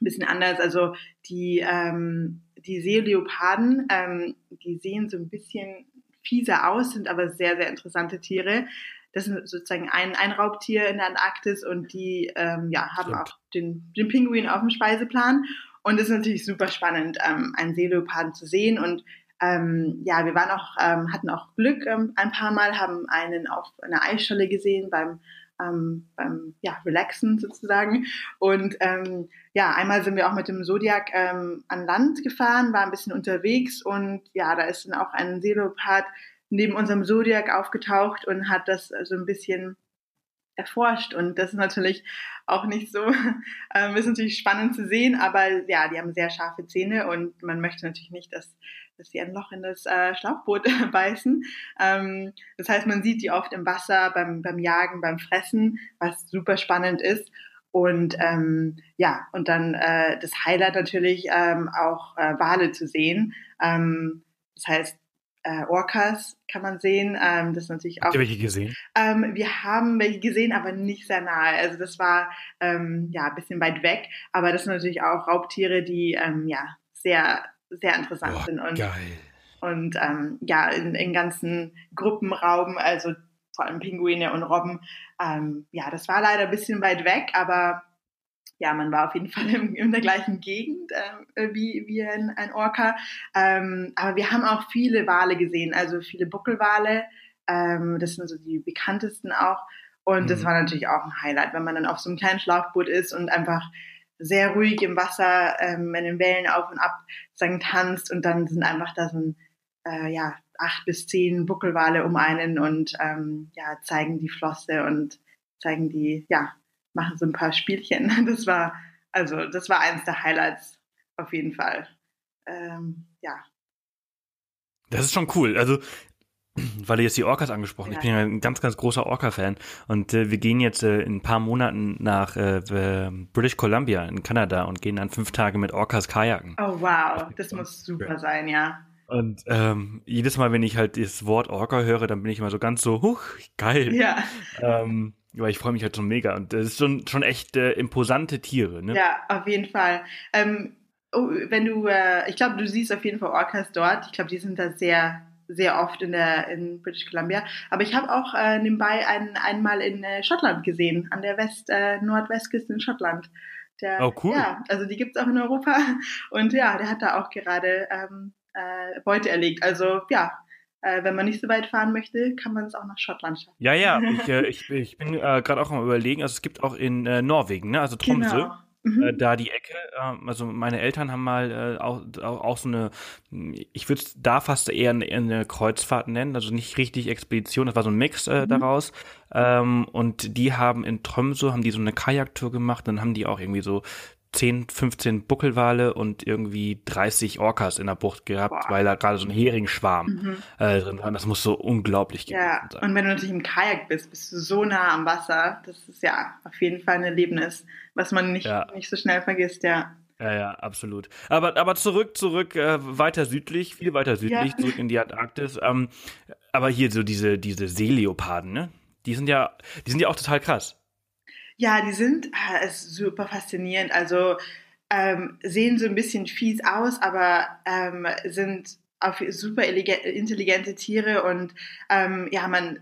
[SPEAKER 1] ein bisschen anders. Also die ähm, die Seeleoparden, ähm, die sehen so ein bisschen fieser aus, sind aber sehr sehr interessante Tiere. Das ist sozusagen ein, ein Raubtier in der Antarktis und die ähm, ja, haben Stimmt. auch den, den Pinguin auf dem Speiseplan. Und es ist natürlich super spannend, ähm, einen Seeleoparden zu sehen. Und ähm, ja, wir waren auch, ähm, hatten auch Glück ähm, ein paar Mal, haben einen auf einer Eisscholle gesehen beim ähm, beim ja, Relaxen sozusagen. Und ähm, ja, einmal sind wir auch mit dem Zodiac ähm, an Land gefahren, war ein bisschen unterwegs und ja, da ist dann auch ein Seeleopard neben unserem Zodiac aufgetaucht und hat das so ein bisschen erforscht und das ist natürlich auch nicht so, [laughs] ähm, ist natürlich spannend zu sehen, aber ja, die haben sehr scharfe Zähne und man möchte natürlich nicht, dass, dass sie ein Loch in das äh, Schlauchboot [laughs] beißen. Ähm, das heißt, man sieht die oft im Wasser, beim, beim Jagen, beim Fressen, was super spannend ist. Und ähm, ja, und dann äh, das Highlight natürlich ähm, auch äh, Wale zu sehen. Ähm, das heißt, äh, Orcas kann man sehen. Ähm, das ist natürlich auch.
[SPEAKER 2] Habt ihr welche gesehen?
[SPEAKER 1] Ähm, wir haben welche gesehen, aber nicht sehr nahe. Also das war ähm, ja ein bisschen weit weg. Aber das sind natürlich auch Raubtiere, die ähm, ja sehr sehr interessant
[SPEAKER 2] Boah,
[SPEAKER 1] sind und
[SPEAKER 2] geil.
[SPEAKER 1] und ähm, ja in, in ganzen Gruppenrauben, also vor allem Pinguine und Robben. Ähm, ja, das war leider ein bisschen weit weg, aber ja, man war auf jeden [laughs] Fall in, in der gleichen Gegend äh, wie, wie ein, ein Orca. Ähm, aber wir haben auch viele Wale gesehen, also viele Buckelwale. Ähm, das sind so die bekanntesten auch. Und mhm. das war natürlich auch ein Highlight, wenn man dann auf so einem kleinen Schlauchboot ist und einfach sehr ruhig im Wasser ähm, in den Wellen auf und ab sagen tanzt und dann sind einfach da so ein äh, ja acht bis zehn Buckelwale um einen und ähm, ja zeigen die Flosse und zeigen die ja machen so ein paar Spielchen. [laughs] Das war, also, das war eines der Highlights auf jeden Fall. Ähm, ja.
[SPEAKER 2] Das ist schon cool. Also, [clears throat] weil ihr jetzt die Orcas angesprochen ja. Ich bin ja ein ganz, ganz großer Orca-Fan. Und äh, wir gehen jetzt äh, in ein paar Monaten nach äh, British Columbia in Kanada und gehen dann fünf Tage mit Orcas kajaken.
[SPEAKER 1] Oh wow, das muss super sein, ja.
[SPEAKER 2] Und ähm, jedes Mal, wenn ich halt das Wort Orca höre, dann bin ich immer so ganz so, huch, geil.
[SPEAKER 1] Ja.
[SPEAKER 2] Ähm, weil ich freue mich halt schon mega. Und das ist schon, schon echt äh, imposante Tiere, ne?
[SPEAKER 1] Ja, auf jeden Fall. Ähm, oh, wenn du, äh, ich glaube, du siehst auf jeden Fall Orcas dort. Ich glaube, die sind da sehr, sehr oft in der in British Columbia. Aber ich habe auch äh, nebenbei einen einmal in äh, Schottland gesehen, an der West, äh, Nordwestküste in Schottland. Der,
[SPEAKER 2] oh, cool.
[SPEAKER 1] Ja, also die gibt's auch in Europa. [laughs] Und ja, der hat da auch gerade ähm, äh, Beute erlegt. Also ja, wenn man nicht so weit fahren möchte, kann man es auch nach Schottland schaffen.
[SPEAKER 2] Ja, ja, [laughs] ich, äh, ich, ich bin äh, gerade auch am überlegen, also es gibt auch in äh, Norwegen, ne? also Tromsø. Genau. Mhm. Äh, da die Ecke, äh, also meine Eltern haben mal äh, auch, auch, auch so eine, ich würde es da fast eher eine, eine, Kreuzfahrt nennen, also nicht richtig Expedition, das war so ein Mix äh, mhm. daraus. Ähm, und die haben in Tromsø, haben die so eine Kajaktour gemacht, dann haben die auch irgendwie so 10, 15 Buckelwale und irgendwie 30 Orcas in der Bucht gehabt, Boah. weil da gerade so ein Heringsschwarm mhm. äh, drin war. Das muss so unglaublich
[SPEAKER 1] ja. sein. Und wenn du natürlich im Kajak bist, bist du so nah am Wasser. Das ist ja auf jeden Fall ein Erlebnis, was man nicht, ja. nicht so schnell vergisst, ja.
[SPEAKER 2] Ja, ja, absolut. Aber, aber zurück, zurück, äh, weiter südlich, viel weiter südlich, ja. zurück in die Antarktis. Ähm, aber hier so diese, diese Seeleoparden, ne? Die sind ja, die sind ja auch total krass.
[SPEAKER 1] Ja, die sind äh, super faszinierend. Also ähm, sehen so ein bisschen fies aus, aber ähm, sind auf super intelligente Tiere und ähm, ja, man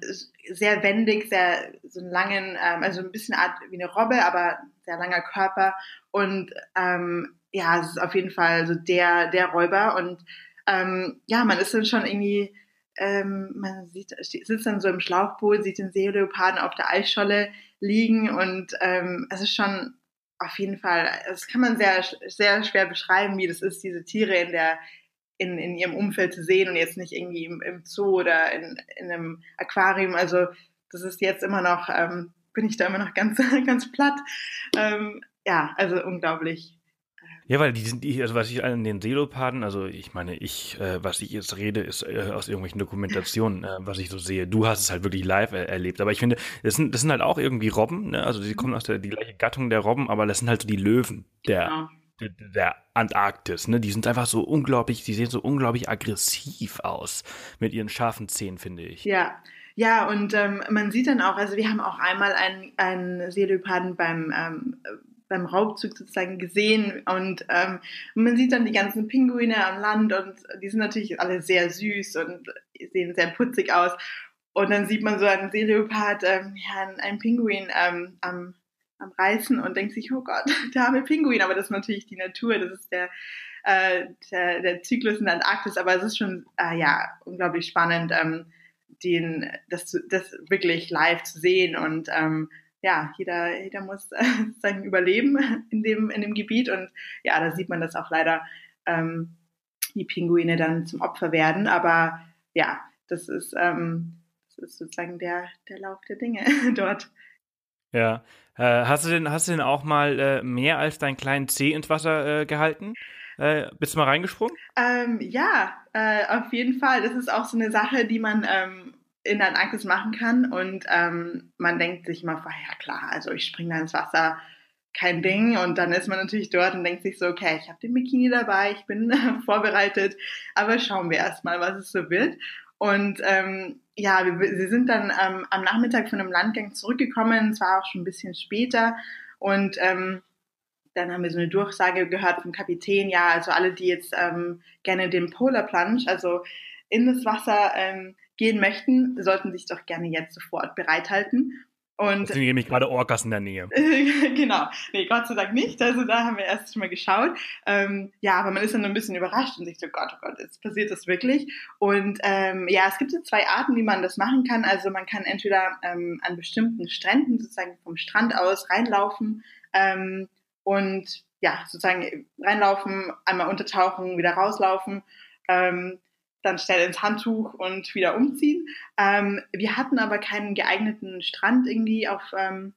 [SPEAKER 1] sehr wendig, sehr so einen langen, ähm, also ein bisschen Art wie eine Robbe, aber sehr langer Körper und ähm, ja, es ist auf jeden Fall so der der Räuber und ähm, ja, man ist dann schon irgendwie ähm, man sieht, sitzt dann so im Schlauchboot, sieht den Seeleoparden auf der Eisscholle liegen und ähm, es ist schon auf jeden Fall, das kann man sehr, sehr schwer beschreiben, wie das ist, diese Tiere in der, in, in ihrem Umfeld zu sehen und jetzt nicht irgendwie im, im Zoo oder in, in einem Aquarium. Also das ist jetzt immer noch, ähm, bin ich da immer noch ganz, [laughs] ganz platt. Ähm, ja, also unglaublich
[SPEAKER 2] Ja, weil die sind, also was ich an den Seeloparden, also ich meine, ich, äh, was ich jetzt rede, ist äh, aus irgendwelchen Dokumentationen, äh, was ich so sehe. Du hast es halt wirklich live er erlebt. Aber ich finde, das sind, das sind halt auch irgendwie Robben, ne? Also die kommen aus der die gleiche Gattung der Robben, aber das sind halt so die Löwen der, genau. der, der Antarktis, ne? Die sind einfach so unglaublich, die sehen so unglaublich aggressiv aus mit ihren scharfen Zähnen, finde ich.
[SPEAKER 1] Ja. Ja, und ähm, man sieht dann auch, also wir haben auch einmal einen, einen Seeleoparden beim ähm, beim Raubzug sozusagen gesehen und ähm, man sieht dann die ganzen Pinguine am Land und die sind natürlich alle sehr süß und sehen sehr putzig aus. Und dann sieht man so einen Seeleopard, ähm, einen Pinguin ähm, am, am Reißen und denkt sich, oh Gott, [laughs] der arme Pinguin. Aber das ist natürlich die Natur, das ist der, äh, der, der Zyklus in der Antarktis. Aber es ist schon, äh, ja, unglaublich spannend, ähm, den, das, das wirklich live zu sehen und ähm, ja, jeder, jeder muss äh, [laughs] sein Überleben in dem, in dem Gebiet und ja, da sieht man, dass auch leider ähm, die Pinguine dann zum Opfer werden, aber ja, das ist, ähm, das ist sozusagen der, der Lauf der Dinge [laughs] dort.
[SPEAKER 2] Ja, äh, hast du denn, hast du denn auch mal äh, mehr als deinen kleinen Zeh ins Wasser äh, gehalten? Äh, bist du mal reingesprungen?
[SPEAKER 1] Ähm, ja, äh, auf jeden Fall. Das ist auch so eine Sache, die man ähm, in der Antarktis machen kann. Und ähm, man denkt sich immer vorher, ja klar, also ich springe da ins Wasser, kein Ding. Und dann ist man natürlich dort und denkt sich so, okay, ich habe den Bikini dabei, ich bin [laughs] vorbereitet, aber schauen wir erstmal, was es so wird. Und ähm, ja, wir, wir sind dann ähm, am Nachmittag von einem Landgang zurückgekommen, es war auch schon ein bisschen später und ähm, dann haben wir so eine Durchsage gehört vom Kapitän, ja, also alle, die jetzt ähm, gerne den Polar Plunge, also in das Wasser ähm, gehen möchten, sollten sich doch gerne jetzt sofort bereithalten.
[SPEAKER 2] Und es sind nämlich gerade Orcas in der Nähe. [laughs]
[SPEAKER 1] genau. Nee, Gott sei Dank nicht. Also da haben wir erst schon mal geschaut. Ähm, ja, aber man ist dann ein bisschen überrascht und sich so, Gott, oh Gott, jetzt passiert das wirklich. Und ähm, ja, es gibt so zwei Arten, wie man das machen kann. Also man kann entweder ähm, an bestimmten Stränden sozusagen vom Strand aus reinlaufen ähm, und ja, sozusagen reinlaufen, einmal untertauchen, wieder rauslaufen. Ähm, dann schnell ins Handtuch und wieder umziehen. Ähm, wir hatten aber keinen geeigneten Strand irgendwie auf ähm,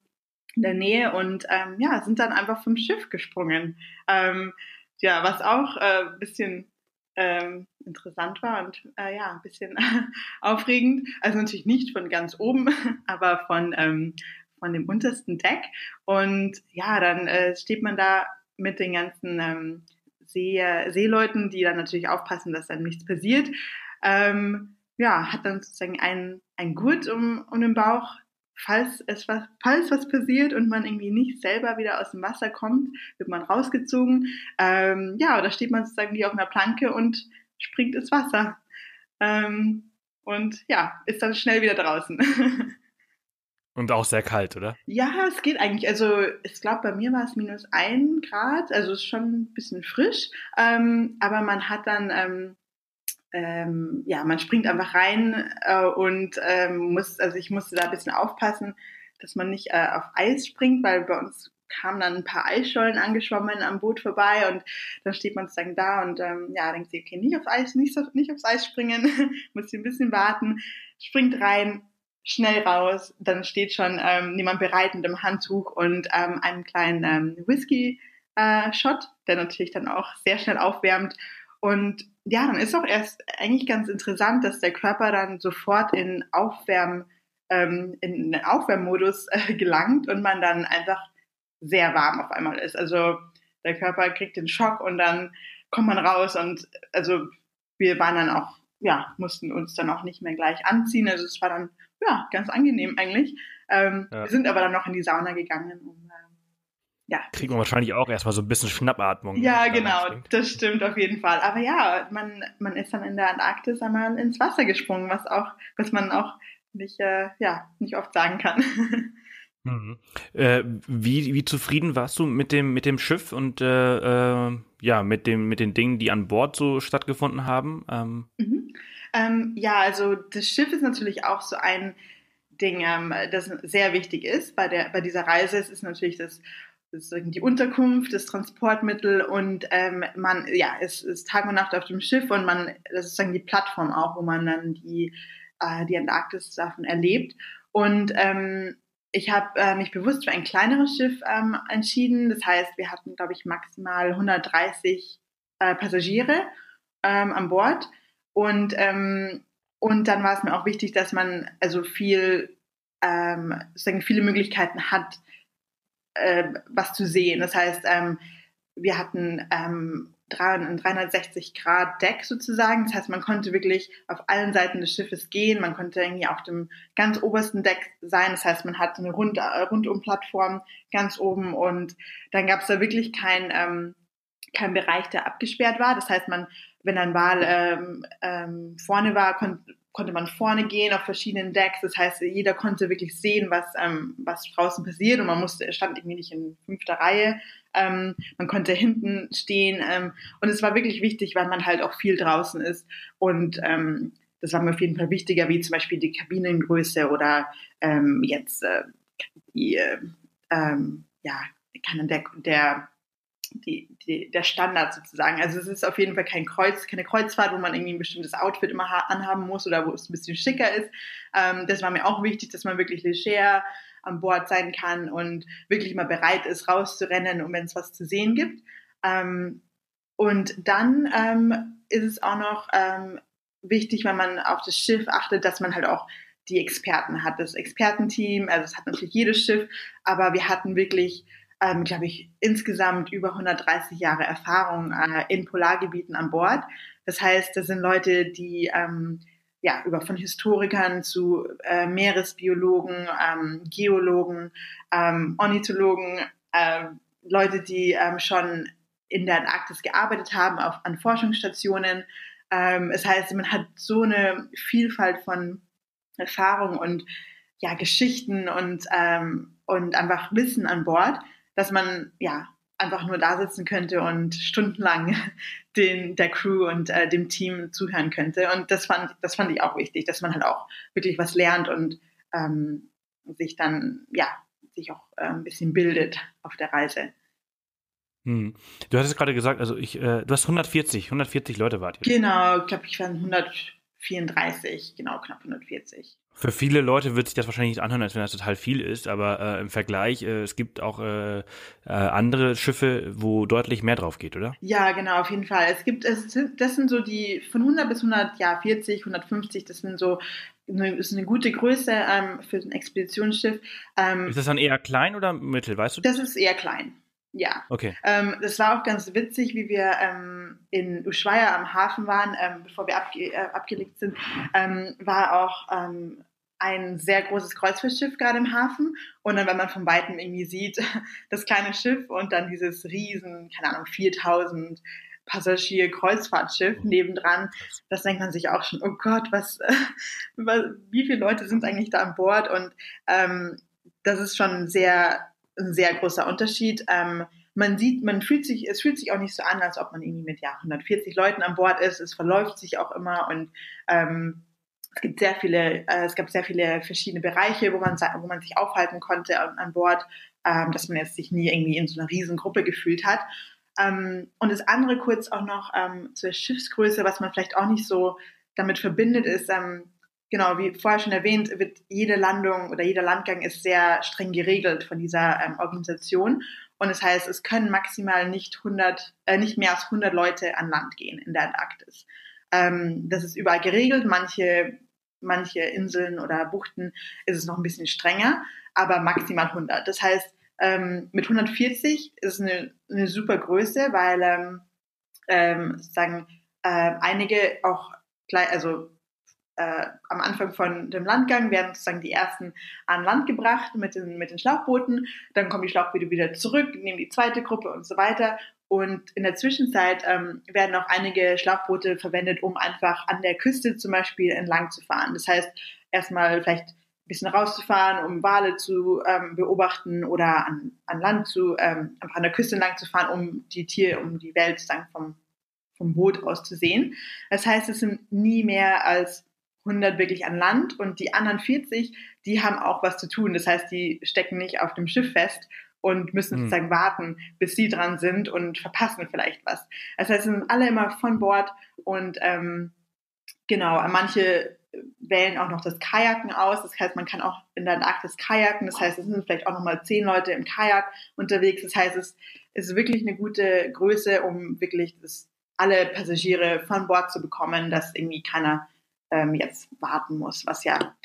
[SPEAKER 1] in der Nähe und ähm, ja, sind dann einfach vom Schiff gesprungen. Ähm, ja, was auch äh, bisschen ähm, interessant war und äh, ja, ein bisschen [laughs] aufregend. Also natürlich nicht von ganz oben, [laughs] aber von, ähm, von dem untersten Deck. Und ja, dann äh, steht man da mit den ganzen See, Seeleuten, die dann natürlich aufpassen, dass dann nichts passiert. Ähm, ja, hat dann sozusagen ein, ein Gurt um, um den Bauch, falls es was, falls was passiert und man irgendwie nicht selber wieder aus dem Wasser kommt, wird man rausgezogen. Ähm, ja, da steht man sozusagen wie auf einer Planke und springt ins Wasser. Ähm, und ja, ist dann schnell wieder draußen. [laughs]
[SPEAKER 2] Und auch sehr kalt, oder?
[SPEAKER 1] Ja, es geht eigentlich. Also ich glaube, bei mir war es minus ein Grad, also ist schon ein bisschen frisch. Ähm, aber man hat dann, ähm, ähm, ja, man springt einfach rein äh, und ähm, muss, also ich musste da ein bisschen aufpassen, dass man nicht äh, auf Eis springt, weil bei uns kamen dann ein paar Eisschollen angeschwommen am Boot vorbei und dann steht man sozusagen da und ähm, ja, denkt sich, okay, nicht auf Eis, nicht, nicht aufs Eis springen, [laughs] muss ein bisschen warten, springt rein, schnell raus, dann steht schon ähm, jemand bereit mit einem Handtuch und ähm, einem kleinen ähm, Whisky-Shot, äh, der natürlich dann auch sehr schnell aufwärmt. Und ja, dann ist auch erst eigentlich ganz interessant, dass der Körper dann sofort in Aufwärm, ähm, in den Aufwärmmodus äh, gelangt und man dann einfach sehr warm auf einmal ist. Also der Körper kriegt den Schock und dann kommt man raus und also wir waren dann auch ja, mussten uns dann auch nicht mehr gleich anziehen. Also es war dann, ja, ganz angenehm eigentlich. Ähm, ja. Wir sind aber dann noch in die Sauna gegangen. Um, ähm,
[SPEAKER 2] ja. Kriegt man wahrscheinlich auch erstmal so ein bisschen Schnappatmung.
[SPEAKER 1] Ja, genau, das stimmt auf jeden Fall. Aber ja, man, man ist dann in der Antarktis einmal ins Wasser gesprungen, was auch, was man auch nicht, äh, ja, nicht oft sagen kann. [laughs]
[SPEAKER 2] Mhm. Äh, wie, wie zufrieden warst du mit dem, mit dem Schiff und äh, äh, ja, mit, dem, mit den Dingen, die an Bord so stattgefunden haben? Ähm.
[SPEAKER 1] Mhm. Ähm, ja, also das Schiff ist natürlich auch so ein Ding, ähm, das sehr wichtig ist bei, der, bei dieser Reise. Es ist natürlich das das die Unterkunft, das Transportmittel und ähm, man, ja, es ist Tag und Nacht auf dem Schiff und man, das ist sozusagen die Plattform auch, wo man dann die, äh, die Antarktis-Sachen erlebt. Und ähm, ich habe äh, mich bewusst für ein kleineres Schiff ähm, entschieden. Das heißt, wir hatten, glaube ich, maximal 130 äh, Passagiere ähm, an Bord. Und, ähm, und dann war es mir auch wichtig, dass man also viel, ähm, sozusagen viele Möglichkeiten hat, äh, was zu sehen. Das heißt, ähm, wir hatten ähm, ein 360 Grad Deck sozusagen. Das heißt, man konnte wirklich auf allen Seiten des Schiffes gehen. Man konnte irgendwie auf dem ganz obersten Deck sein. Das heißt, man hat eine Rund Rundum-Plattform ganz oben und dann gab es da wirklich kein, ähm, kein Bereich, der abgesperrt war. Das heißt, man, wenn ein Wal ähm, ähm, vorne war, kon konnte man vorne gehen auf verschiedenen Decks. Das heißt, jeder konnte wirklich sehen, was, ähm, was draußen passiert und man musste, stand irgendwie nicht in fünfter Reihe. Ähm, man konnte hinten stehen ähm, und es war wirklich wichtig, weil man halt auch viel draußen ist und ähm, das war mir auf jeden Fall wichtiger, wie zum Beispiel die Kabinengröße oder ähm, jetzt äh, die, äh, ähm, ja, der, der die, die, der Standard sozusagen. Also es ist auf jeden Fall kein Kreuz, keine Kreuzfahrt, wo man irgendwie ein bestimmtes Outfit immer anhaben muss oder wo es ein bisschen schicker ist. Ähm, das war mir auch wichtig, dass man wirklich leger an Bord sein kann und wirklich mal bereit ist, rauszurennen, um wenn es was zu sehen gibt. Ähm, und dann ähm, ist es auch noch ähm, wichtig, wenn man auf das Schiff achtet, dass man halt auch die Experten hat, das Expertenteam. Also es hat natürlich jedes Schiff, aber wir hatten wirklich ähm, glaube ich, insgesamt über 130 Jahre Erfahrung äh, in Polargebieten an Bord. Das heißt, das sind Leute, die ähm, ja über von Historikern zu äh, Meeresbiologen, ähm, Geologen, ähm, Ornithologen, äh, Leute, die ähm, schon in der Antarktis gearbeitet haben, auf, an Forschungsstationen. Ähm, es heißt, man hat so eine Vielfalt von Erfahrung und ja, Geschichten und, ähm, und einfach Wissen an Bord, dass man ja einfach nur da sitzen könnte und stundenlang [laughs] den, der Crew und äh, dem Team zuhören könnte. Und das fand, das fand ich auch wichtig, dass man halt auch wirklich was lernt und ähm, sich dann, ja, sich auch äh, ein bisschen bildet auf der Reise.
[SPEAKER 2] Hm. Du hattest gerade gesagt, also ich, äh, du hast 140, 140 Leute wart
[SPEAKER 1] ihr. Genau, ich glaube, ich waren 134, genau, knapp 140.
[SPEAKER 2] Für viele Leute wird sich das wahrscheinlich nicht anhören, als wenn das total viel ist, aber äh, im Vergleich, äh, es gibt auch äh, äh, andere Schiffe, wo deutlich mehr drauf geht, oder?
[SPEAKER 1] Ja, genau, auf jeden Fall. Es gibt, es sind, das sind so die von 100 bis 100, ja, 40, 150, das sind so eine, ist eine gute Größe ähm, für ein Expeditionsschiff. Ähm,
[SPEAKER 2] ist das dann eher klein oder mittel, weißt du?
[SPEAKER 1] Das ist eher klein. Ja.
[SPEAKER 2] Okay.
[SPEAKER 1] Ähm, das war auch ganz witzig, wie wir ähm, in Ushuaia am Hafen waren, ähm, bevor wir abge äh, abgelegt sind, ähm, war auch ähm, ein sehr großes Kreuzfahrtschiff gerade im Hafen. Und dann, wenn man von Weitem irgendwie sieht, [laughs] das kleine Schiff und dann dieses riesen, keine Ahnung, 4000 Passagier-Kreuzfahrtschiff mhm. nebendran, das denkt man sich auch schon, oh Gott, was, [laughs] wie viele Leute sind eigentlich da an Bord? Und ähm, das ist schon sehr ein sehr großer Unterschied. Ähm, man sieht, man fühlt sich, es fühlt sich auch nicht so an, als ob man irgendwie mit ja 140 Leuten an Bord ist. Es verläuft sich auch immer und ähm, es gibt sehr viele, äh, es gab sehr viele verschiedene Bereiche, wo man, wo man sich aufhalten konnte an, an Bord, ähm, dass man jetzt sich nie irgendwie in so einer riesen Gruppe gefühlt hat. Ähm, und das andere kurz auch noch ähm, zur Schiffsgröße, was man vielleicht auch nicht so damit verbindet, ist, ähm, genau, wie vorher schon erwähnt, wird jede Landung oder jeder Landgang ist sehr streng geregelt von dieser ähm, Organisation. Und das heißt, es können maximal nicht 100, äh, nicht mehr als 100 Leute an Land gehen in der Antarktis. Ähm, das ist überall geregelt. Manche, manche Inseln oder Buchten ist es noch ein bisschen strenger, aber maximal 100. Das heißt, ähm, mit 140 ist eine, eine super Größe, weil ähm, ähm, sozusagen äh, einige auch gleich, also äh, am Anfang von dem Landgang werden sozusagen die ersten an Land gebracht mit den, mit den Schlauchbooten. Dann kommen die Schlauchboote wieder zurück, nehmen die zweite Gruppe und so weiter. Und in der Zwischenzeit ähm, werden auch einige Schlauchboote verwendet, um einfach an der Küste zum Beispiel entlang zu fahren. Das heißt, erstmal vielleicht ein bisschen rauszufahren, um Wale zu ähm, beobachten oder an, an Land zu, ähm, einfach an der Küste entlang zu fahren, um die Tiere, um die Welt sozusagen vom, vom Boot aus zu sehen. Das heißt, es sind nie mehr als 100 wirklich an Land und die anderen 40, die haben auch was zu tun. Das heißt, die stecken nicht auf dem Schiff fest und müssen mhm. sozusagen warten, bis sie dran sind und verpassen vielleicht was. Das heißt, sie sind alle immer von Bord und ähm, genau, manche wählen auch noch das Kajaken aus. Das heißt, man kann auch in der Antarktis kajaken. Das heißt, es sind vielleicht auch nochmal zehn Leute im Kajak unterwegs. Das heißt, es ist wirklich eine gute Größe, um wirklich das, alle Passagiere von Bord zu bekommen, dass irgendwie keiner ähm, jetzt warten muss, was ja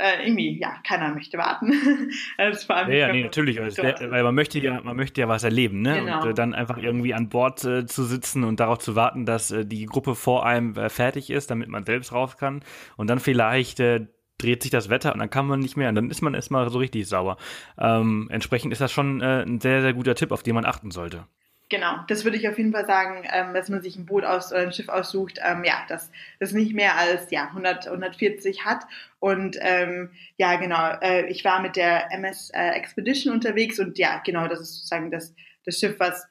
[SPEAKER 1] äh, irgendwie, ja, keiner möchte warten. [laughs]
[SPEAKER 2] das vor allem ja, ja nee, natürlich, wär, weil man möchte ja, man möchte ja was erleben, ne? Genau. Und äh, dann einfach irgendwie an Bord äh, zu sitzen und darauf zu warten, dass äh, die Gruppe vor einem äh, fertig ist, damit man selbst raus kann und dann vielleicht äh, dreht sich das Wetter und dann kann man nicht mehr und dann ist man erstmal so richtig sauer. Ähm, entsprechend ist das schon äh, ein sehr, sehr guter Tipp, auf den man achten sollte.
[SPEAKER 1] Genau, das würde ich auf jeden Fall sagen, ähm, dass man sich ein Boot aus oder ein Schiff aussucht, ähm, ja, das das nicht mehr als ja 100 140 hat. Und ähm, ja genau, äh, ich war mit der MS äh, Expedition unterwegs und ja genau, das ist sozusagen das das Schiff, was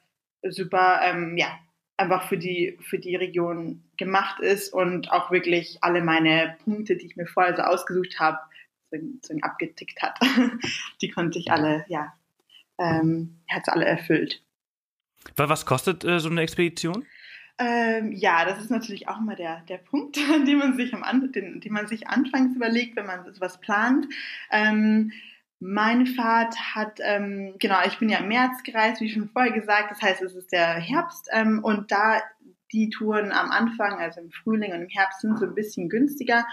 [SPEAKER 1] super ähm, ja einfach für die für die Region gemacht ist und auch wirklich alle meine Punkte, die ich mir vorher so ausgesucht habe, so, so abgetickt hat, [laughs] die konnte ich alle ja ähm, hat alle erfüllt.
[SPEAKER 2] Was kostet äh, so eine Expedition?
[SPEAKER 1] Ähm, ja, das ist natürlich auch immer der, der Punkt, [laughs] den man sich am den, den man sich anfangs überlegt, wenn man sowas plant. Ähm, meine Fahrt hat, ähm, genau, ich bin ja im März gereist, wie schon vorher gesagt, das heißt, es ist der Herbst ähm, und da die Touren am Anfang, also im Frühling und im Herbst, sind so ein bisschen günstiger,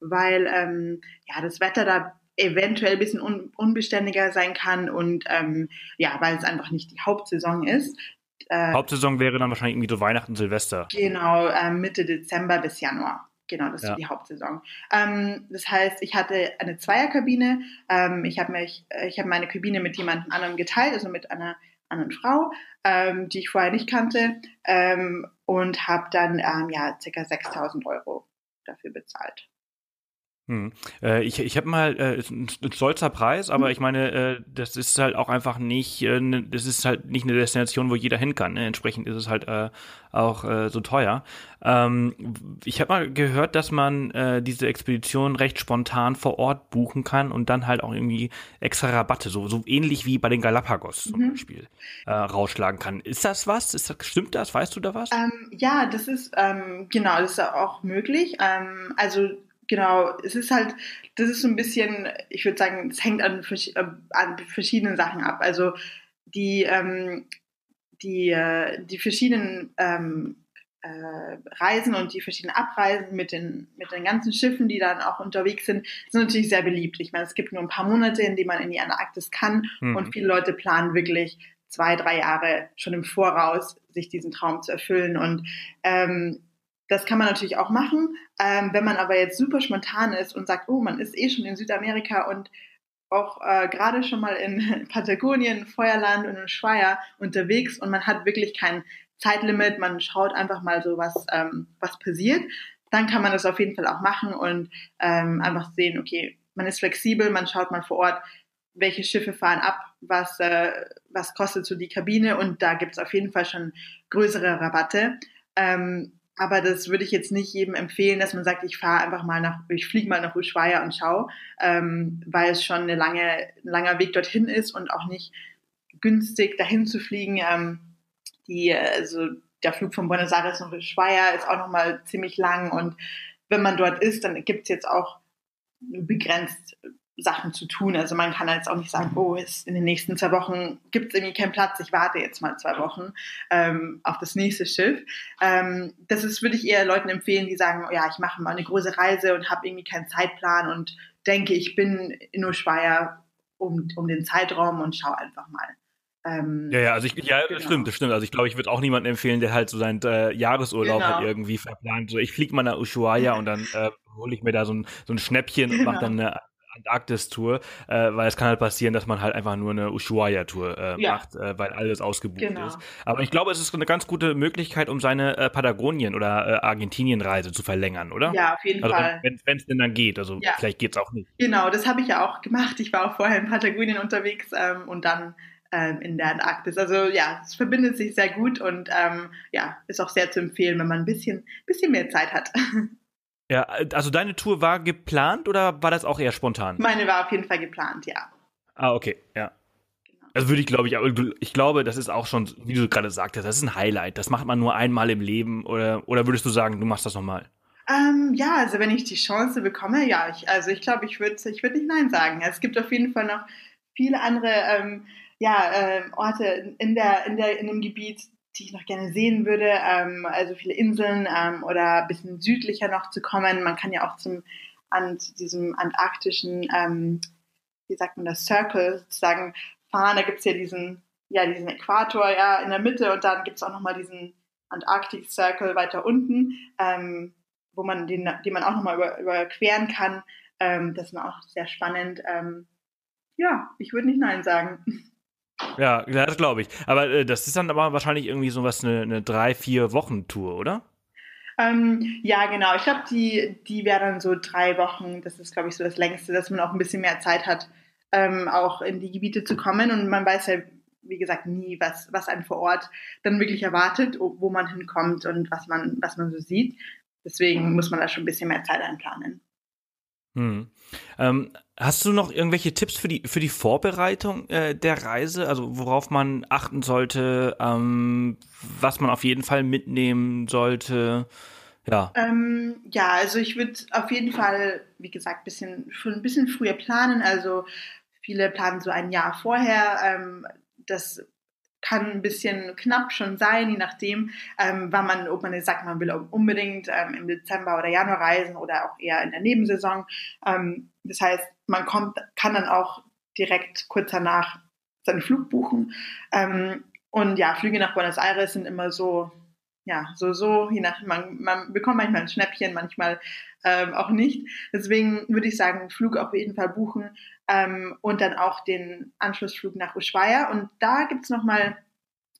[SPEAKER 1] weil ähm, ja das Wetter da eventuell ein bisschen un unbeständiger sein kann und ähm, ja, weil es einfach nicht die Hauptsaison ist.
[SPEAKER 2] Äh, Hauptsaison wäre dann wahrscheinlich irgendwie so Weihnachten, Silvester.
[SPEAKER 1] Genau, äh, Mitte Dezember bis Januar. Genau, das ja. ist die Hauptsaison. Ähm, das heißt, ich hatte eine Zweierkabine. Ähm, ich habe mich, ich habe meine Kabine mit jemand anderem geteilt, also mit einer anderen Frau, ähm, die ich vorher nicht kannte, ähm, und habe dann ähm, ja ca. 6.000 Euro dafür bezahlt.
[SPEAKER 2] Hm. Äh, ich ich habe mal äh, ein, ein stolzer Preis, aber mhm. ich meine, äh, das ist halt auch einfach nicht, äh, ne, das ist halt nicht eine Destination, wo jeder hin kann. Ne? Entsprechend ist es halt äh, auch äh, so teuer. Ähm, ich habe mal gehört, dass man äh, diese Expedition recht spontan vor Ort buchen kann und dann halt auch irgendwie extra Rabatte, so, so ähnlich wie bei den Galapagos zum mhm. Beispiel, äh, rausschlagen kann. Ist das was? Ist das, stimmt das? Weißt du da was?
[SPEAKER 1] Ähm, ja, das ist ähm, genau, das ist auch möglich. Ähm, also genau, es ist halt, das ist so ein bisschen, ich würde sagen, es hängt an, äh, an verschiedenen Sachen ab. Also die, ähm, die, äh, die verschiedenen ähm, äh, Reisen und die verschiedenen Abreisen mit den, mit den ganzen Schiffen, die dann auch unterwegs sind, sind natürlich sehr beliebt. Ich meine, es gibt nur ein paar Monate, in denen man in die Antarktis kann mhm. und viele Leute planen wirklich zwei, drei Jahre schon im Voraus, sich diesen Traum zu erfüllen. Und ähm, das kann man natürlich auch machen. Ähm, wenn man aber jetzt super spontan ist und sagt, oh, man ist eh schon in Südamerika und auch äh, gerade schon mal in [laughs] Patagonien, Feuerland und in Schweier unterwegs und man hat wirklich kein Zeitlimit, man schaut einfach mal so, was, ähm, was passiert, dann kann man das auf jeden Fall auch machen und ähm, einfach sehen, okay, man ist flexibel, man schaut mal vor Ort, welche Schiffe fahren ab, was, äh, was kostet so die Kabine und da gibt's auf jeden Fall schon größere Rabatte. Ähm, aber das würde ich jetzt nicht jedem empfehlen, dass man sagt, ich fahre einfach mal nach, ich fliege mal nach Ushuaia und schau, ähm, weil es schon eine lange, ein langer Weg dorthin ist und auch nicht günstig dahin zu fliegen. Ähm, die, also der Flug von Buenos Aires nach Ushuaia ist auch nochmal ziemlich lang und wenn man dort ist, dann gibt's jetzt auch begrenzt Sachen zu tun. Also man kann jetzt auch nicht sagen, oh, ist in den nächsten zwei Wochen gibt es irgendwie keinen Platz, ich warte jetzt mal zwei Wochen ähm, auf das nächste Schiff. Ähm, das ist, würde ich eher Leuten empfehlen, die sagen, oh, ja, ich mache mal eine große Reise und habe irgendwie keinen Zeitplan und denke, ich bin in Ushuaia um, um den Zeitraum und schau einfach mal.
[SPEAKER 2] Ähm, ja, ja, also ich, ja, genau. das stimmt, das stimmt. Also ich glaube, ich würde auch niemanden empfehlen, der halt so seinen äh, Jahresurlaub genau. halt irgendwie verplant. So, ich fliege mal nach Ushuaia [laughs] und dann äh, hole ich mir da so ein, so ein Schnäppchen genau. und mache dann eine Antarktis-Tour, äh, weil es kann halt passieren, dass man halt einfach nur eine Ushuaia-Tour äh, ja. macht, äh, weil alles ausgebucht genau. ist. Aber ich glaube, es ist eine ganz gute Möglichkeit, um seine äh, Patagonien- oder äh, Argentinien-Reise zu verlängern, oder?
[SPEAKER 1] Ja, auf jeden
[SPEAKER 2] also,
[SPEAKER 1] Fall.
[SPEAKER 2] Wenn es denn dann geht, also ja. vielleicht geht's auch nicht.
[SPEAKER 1] Genau, das habe ich ja auch gemacht. Ich war auch vorher in Patagonien unterwegs ähm, und dann ähm, in der Antarktis. Also ja, es verbindet sich sehr gut und ähm, ja, ist auch sehr zu empfehlen, wenn man ein bisschen, bisschen mehr Zeit hat. [laughs]
[SPEAKER 2] Ja, also deine Tour war geplant oder war das auch eher spontan?
[SPEAKER 1] Meine war auf jeden Fall geplant, ja.
[SPEAKER 2] Ah, okay, ja. Genau. Also würde ich, glaube ich, aber ich glaube, das ist auch schon, wie du gerade sagtest, das ist ein Highlight. Das macht man nur einmal im Leben oder, oder würdest du sagen, du machst das nochmal?
[SPEAKER 1] Ähm, ja, also wenn ich die Chance bekomme, ja, ich, also ich glaube, ich würde ich würd nicht Nein sagen. Es gibt auf jeden Fall noch viele andere ähm, ja, äh, Orte in, der, in, der, in dem Gebiet, die ich noch gerne sehen würde. Ähm, also viele Inseln ähm, oder ein bisschen südlicher noch zu kommen. Man kann ja auch zum an diesem antarktischen, ähm, wie sagt man das, Circle sozusagen fahren. Da gibt's ja diesen, ja, diesen Äquator ja in der Mitte und dann gibt's auch nochmal diesen Antarctic Circle weiter unten, ähm, wo man den, den man auch nochmal über, überqueren kann. Ähm, das ist auch sehr spannend. Ähm, ja, ich würde nicht Nein sagen. [laughs]
[SPEAKER 2] Ja, das glaube ich. Aber äh, das ist dann aber wahrscheinlich irgendwie so was, eine, eine drei, vier Wochen Tour, oder?
[SPEAKER 1] Ähm, ja, genau. Ich glaube, die, die wäre dann so drei Wochen. Das ist, glaube ich, so das längste, dass man auch ein bisschen mehr Zeit hat, ähm, auch in die Gebiete zu kommen. Und man weiß ja, wie gesagt, nie, was, was einen vor Ort dann wirklich erwartet, wo man hinkommt und was man, was man so sieht. Deswegen muss man da schon ein bisschen mehr Zeit einplanen.
[SPEAKER 2] Hm. Ähm, hast du noch irgendwelche Tipps für die für die Vorbereitung äh, der Reise? Also worauf man achten sollte, ähm, was man auf jeden Fall mitnehmen sollte?
[SPEAKER 1] Ja. Ähm, ja, also ich würde auf jeden Fall, wie gesagt, bisschen schon ein bisschen früher planen. Also viele planen so ein Jahr vorher. Ähm, das kann ein bisschen knapp schon sein, je nachdem, ähm, wann man, ob man jetzt sagt, man will unbedingt ähm, im Dezember oder Januar reisen oder auch eher in der Nebensaison. Ähm, das heißt, man kommt, kann dann auch direkt kurz danach seinen Flug buchen. Ähm, und ja, Flüge nach Buenos Aires sind immer so, ja, so, so, je nach, man, man bekommt manchmal ein Schnäppchen, manchmal ähm, auch nicht. Deswegen würde ich sagen, Flug auf jeden Fall buchen ähm, und dann auch den Anschlussflug nach Ushuaia. Und da gibt's noch mal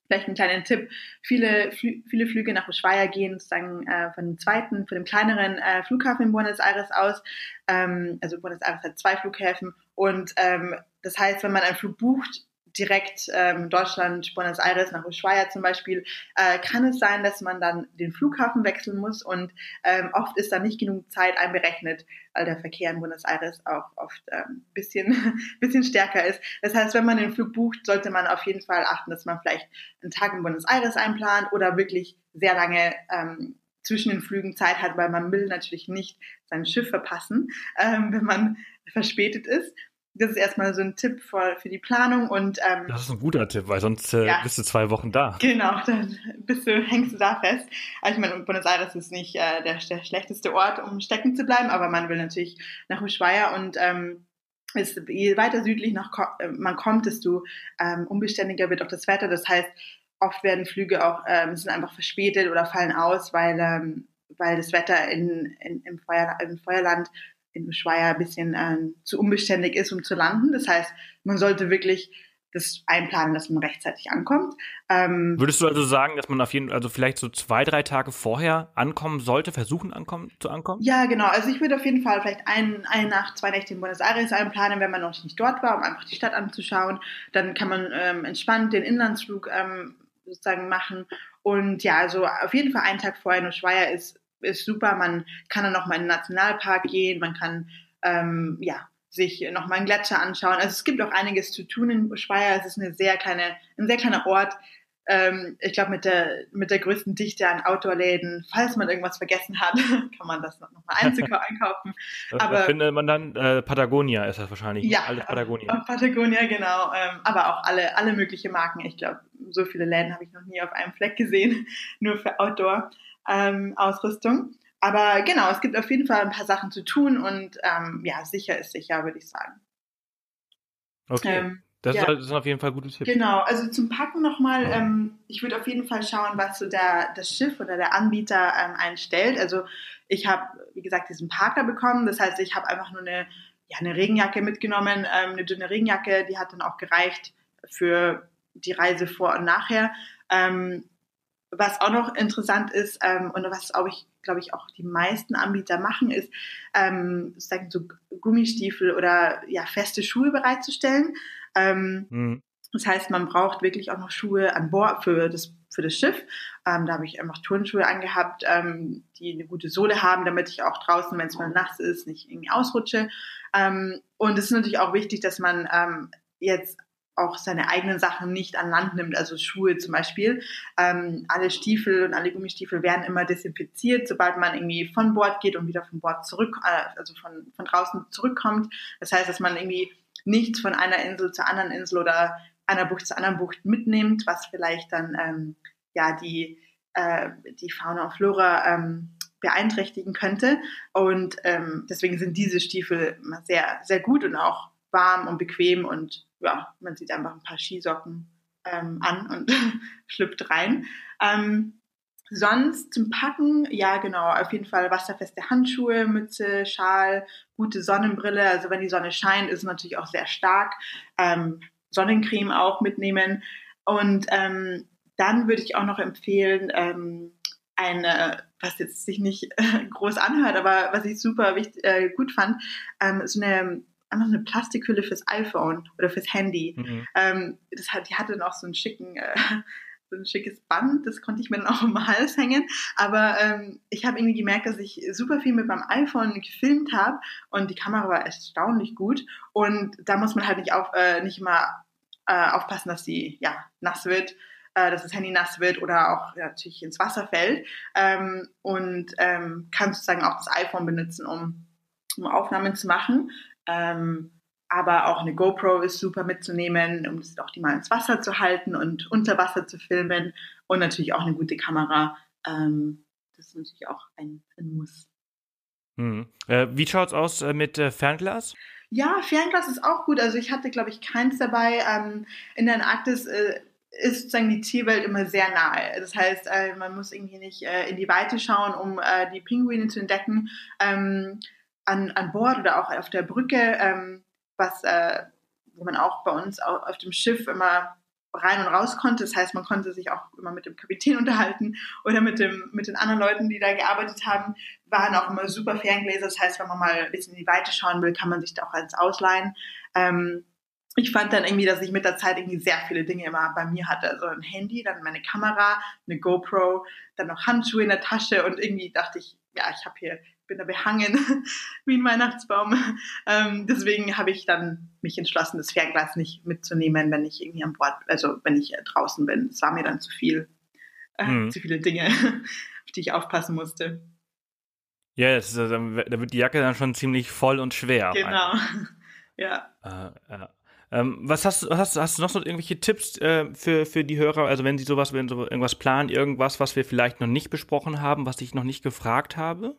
[SPEAKER 1] vielleicht einen kleinen Tipp. Viele, Flü viele Flüge nach Ushuaia gehen sozusagen äh, von dem zweiten, von dem kleineren äh, Flughafen in Buenos Aires aus. Ähm, also Buenos Aires hat zwei Flughäfen und ähm, das heißt, wenn man einen Flug bucht, direkt ähm, Deutschland, Buenos Aires nach Ushuaia zum Beispiel, äh, kann es sein, dass man dann den Flughafen wechseln muss und ähm, oft ist da nicht genug Zeit einberechnet, weil der Verkehr in Buenos Aires auch oft ähm, bisschen, [laughs] bisschen stärker ist. Das heißt, wenn man den Flug bucht, sollte man auf jeden Fall achten, dass man vielleicht einen Tag in Buenos Aires einplant oder wirklich sehr lange ähm, zwischen den Flügen Zeit hat, weil man will natürlich nicht sein Schiff verpassen, ähm, wenn man verspätet ist das ist erstmal so ein Tipp für, für die Planung und ähm,
[SPEAKER 2] das ist ein guter Tipp, weil sonst äh, ja. bist du zwei Wochen da.
[SPEAKER 1] Genau, [laughs] dann bist du hängst du da fest. Also ich meine, Buenos Aires ist nicht äh, der, der schlechteste Ort, um stecken zu bleiben, aber man will natürlich nach Ushuaia und ähm, ist, je weiter südlich nach, äh, man kommt, desto ähm, unbeständiger wird auch das Wetter. Das heißt, oft werden Flüge auch ähm, sind einfach verspätet oder fallen aus, weil ähm, weil das Wetter in, in, im, Feuer, im Feuerland in Ushuaia ein bisschen äh, zu unbeständig ist, um zu landen. Das heißt, man sollte wirklich das einplanen, dass man rechtzeitig ankommt.
[SPEAKER 2] Ähm, Würdest du also sagen, dass man auf jeden also vielleicht so zwei, drei Tage vorher ankommen sollte, versuchen ankommen, zu ankommen?
[SPEAKER 1] Ja, genau. Also ich würde auf jeden Fall vielleicht ein, eine Nacht, zwei Nächte in Buenos Aires einplanen, wenn man noch nicht dort war, um einfach die Stadt anzuschauen. Dann kann man ähm, entspannt den Inlandsflug ähm, sozusagen machen. Und ja, also auf jeden Fall einen Tag vorher in Ushuaia ist ist super. Man kann dann noch mal in den Nationalpark gehen, man kann ähm, ja sich noch mal einen Gletscher anschauen. Also es gibt auch einiges zu tun in Ushuaia. Es ist eine sehr kleine, ein sehr kleiner Ort. Ähm, ich glaube mit der mit der größten Dichte an Outdoor-Läden. Falls man irgendwas vergessen hat, [laughs] kann man das noch mal [laughs] einkaufen.
[SPEAKER 2] Aber da findet man dann äh, Patagonia ist das wahrscheinlich.
[SPEAKER 1] Ja, alles Patagonia. Patagonia genau. Ähm, aber auch alle alle mögliche Marken. Ich glaube, so viele Läden habe ich noch nie auf einem Fleck gesehen, [laughs] nur für Outdoor ähm, Ausrüstung. Aber genau, es gibt auf jeden Fall ein paar Sachen zu tun und ähm, ja, sicher ist sicher, würde ich sagen.
[SPEAKER 2] Okay. Ähm, das, ja. ist, auf jeden Fall gute Tipps.
[SPEAKER 1] Genau, also zum Packen nochmal, ähm, ich würde auf jeden Fall schauen, was so der, das Schiff oder der Anbieter ähm, einstellt. Also ich habe, wie gesagt, diesen Parker bekommen. Das heißt, ich habe einfach nur eine, ja, eine Regenjacke mitgenommen, ähm, eine dünne Regenjacke, die hat dann auch gereicht für die Reise vor und nachher. Ähm, was auch noch interessant ist ähm, und was glaube ich, glaube ich auch die meisten Anbieter machen, ist ähm, sozusagen so Gummistiefel oder ja feste Schuhe bereitzustellen. Ähm, mhm. Das heißt, man braucht wirklich auch noch Schuhe an Bord für das für das Schiff. Ähm, da habe ich einfach Turnschuhe angehabt, ähm, die eine gute Sohle haben, damit ich auch draußen, wenn es mal nass ist, nicht irgendwie ausrutsche. Ähm, und es ist natürlich auch wichtig, dass man ähm, jetzt auch seine eigenen Sachen nicht an Land nimmt, also Schuhe zum Beispiel. Ähm, alle Stiefel und alle Gummistiefel werden immer desinfiziert, sobald man irgendwie von Bord geht und wieder von Bord zurück, äh, also von, von draußen zurückkommt. Das heißt, dass man irgendwie nichts von einer Insel zur anderen Insel oder einer Bucht zur anderen Bucht mitnimmt, was vielleicht dann ähm, ja die äh, die Fauna und Flora ähm, beeinträchtigen könnte. Und ähm, deswegen sind diese Stiefel sehr sehr gut und auch warm und bequem und ja, man sieht einfach ein paar Skisocken ähm, an und [laughs] schlüpft rein. Ähm, sonst zum Packen, ja genau, auf jeden Fall wasserfeste Handschuhe, Mütze, Schal, gute Sonnenbrille. Also wenn die Sonne scheint, ist es natürlich auch sehr stark. Ähm, Sonnencreme auch mitnehmen. Und ähm, dann würde ich auch noch empfehlen, ähm, eine, was jetzt sich nicht [laughs] groß anhört, aber was ich super wichtig, äh, gut fand, ähm, so eine einfach eine Plastikhülle fürs iPhone oder fürs Handy. Mhm. Ähm, das hat, die hatte noch so einen schicken, äh, [laughs] so ein schickes Band, das konnte ich mir dann auch im Hals hängen. Aber ähm, ich habe irgendwie gemerkt, dass ich super viel mit meinem iPhone gefilmt habe und die Kamera war erstaunlich gut. Und da muss man halt nicht auf, äh, nicht immer äh, aufpassen, dass sie ja nass wird äh, dass das Handy nass wird oder auch ja, natürlich ins Wasser fällt ähm, und ähm, kann sozusagen auch das iPhone benutzen, um, um Aufnahmen zu machen. Ähm, aber auch eine GoPro ist super mitzunehmen, um es auch die mal ins Wasser zu halten und unter Wasser zu filmen. Und natürlich auch eine gute Kamera. Ähm, das ist natürlich auch ein, ein Muss.
[SPEAKER 2] Hm. Äh, wie schaut's aus äh, mit äh, Fernglas?
[SPEAKER 1] Ja, Fernglas ist auch gut. Also ich hatte, glaube ich, keins dabei. Ähm, in der Antarktis äh, ist sozusagen die Tierwelt immer sehr nahe. Das heißt, äh, man muss irgendwie nicht äh, in die Weite schauen, um die Pinguine zu entdecken. Ähm, an, an Bord oder auch auf der Brücke, ähm, was, äh, wo man auch bei uns auf dem Schiff immer rein und raus konnte. Das heißt, man konnte sich auch immer mit dem Kapitän [laughs] unterhalten oder mit, dem, mit den anderen Leuten, die da gearbeitet haben, waren auch immer super Ferngläser. Das heißt, wenn man mal ein bisschen in die Weite schauen will, kann man sich da auch eins ausleihen. Ähm, ich fand dann irgendwie, dass ich mit der Zeit irgendwie sehr viele Dinge immer bei mir hatte. Also ein Handy, dann meine Kamera, eine GoPro, dann noch Handschuhe in der Tasche und irgendwie dachte ich, ja, ich habe hier, bin da behangen [laughs] wie ein Weihnachtsbaum. Ähm, deswegen habe ich dann mich entschlossen, das Fernglas nicht mitzunehmen, wenn ich irgendwie an Bord, also wenn ich draußen bin. Es war mir dann zu viel, äh, mhm. zu viele Dinge, [laughs] auf die ich aufpassen musste.
[SPEAKER 2] Ja, yes, da wird die Jacke dann schon ziemlich voll und schwer.
[SPEAKER 1] Genau. [laughs] ja. Äh,
[SPEAKER 2] ja. Ähm, was hast, hast, hast du noch so irgendwelche Tipps äh, für, für die Hörer? Also wenn sie sowas, wenn sie irgendwas planen, irgendwas, was wir vielleicht noch nicht besprochen haben, was ich noch nicht gefragt habe?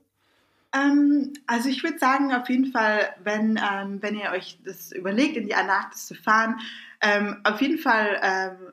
[SPEAKER 1] Ähm, also ich würde sagen, auf jeden Fall, wenn, ähm, wenn ihr euch das überlegt, in die Antarktis zu fahren, ähm, auf jeden Fall ähm,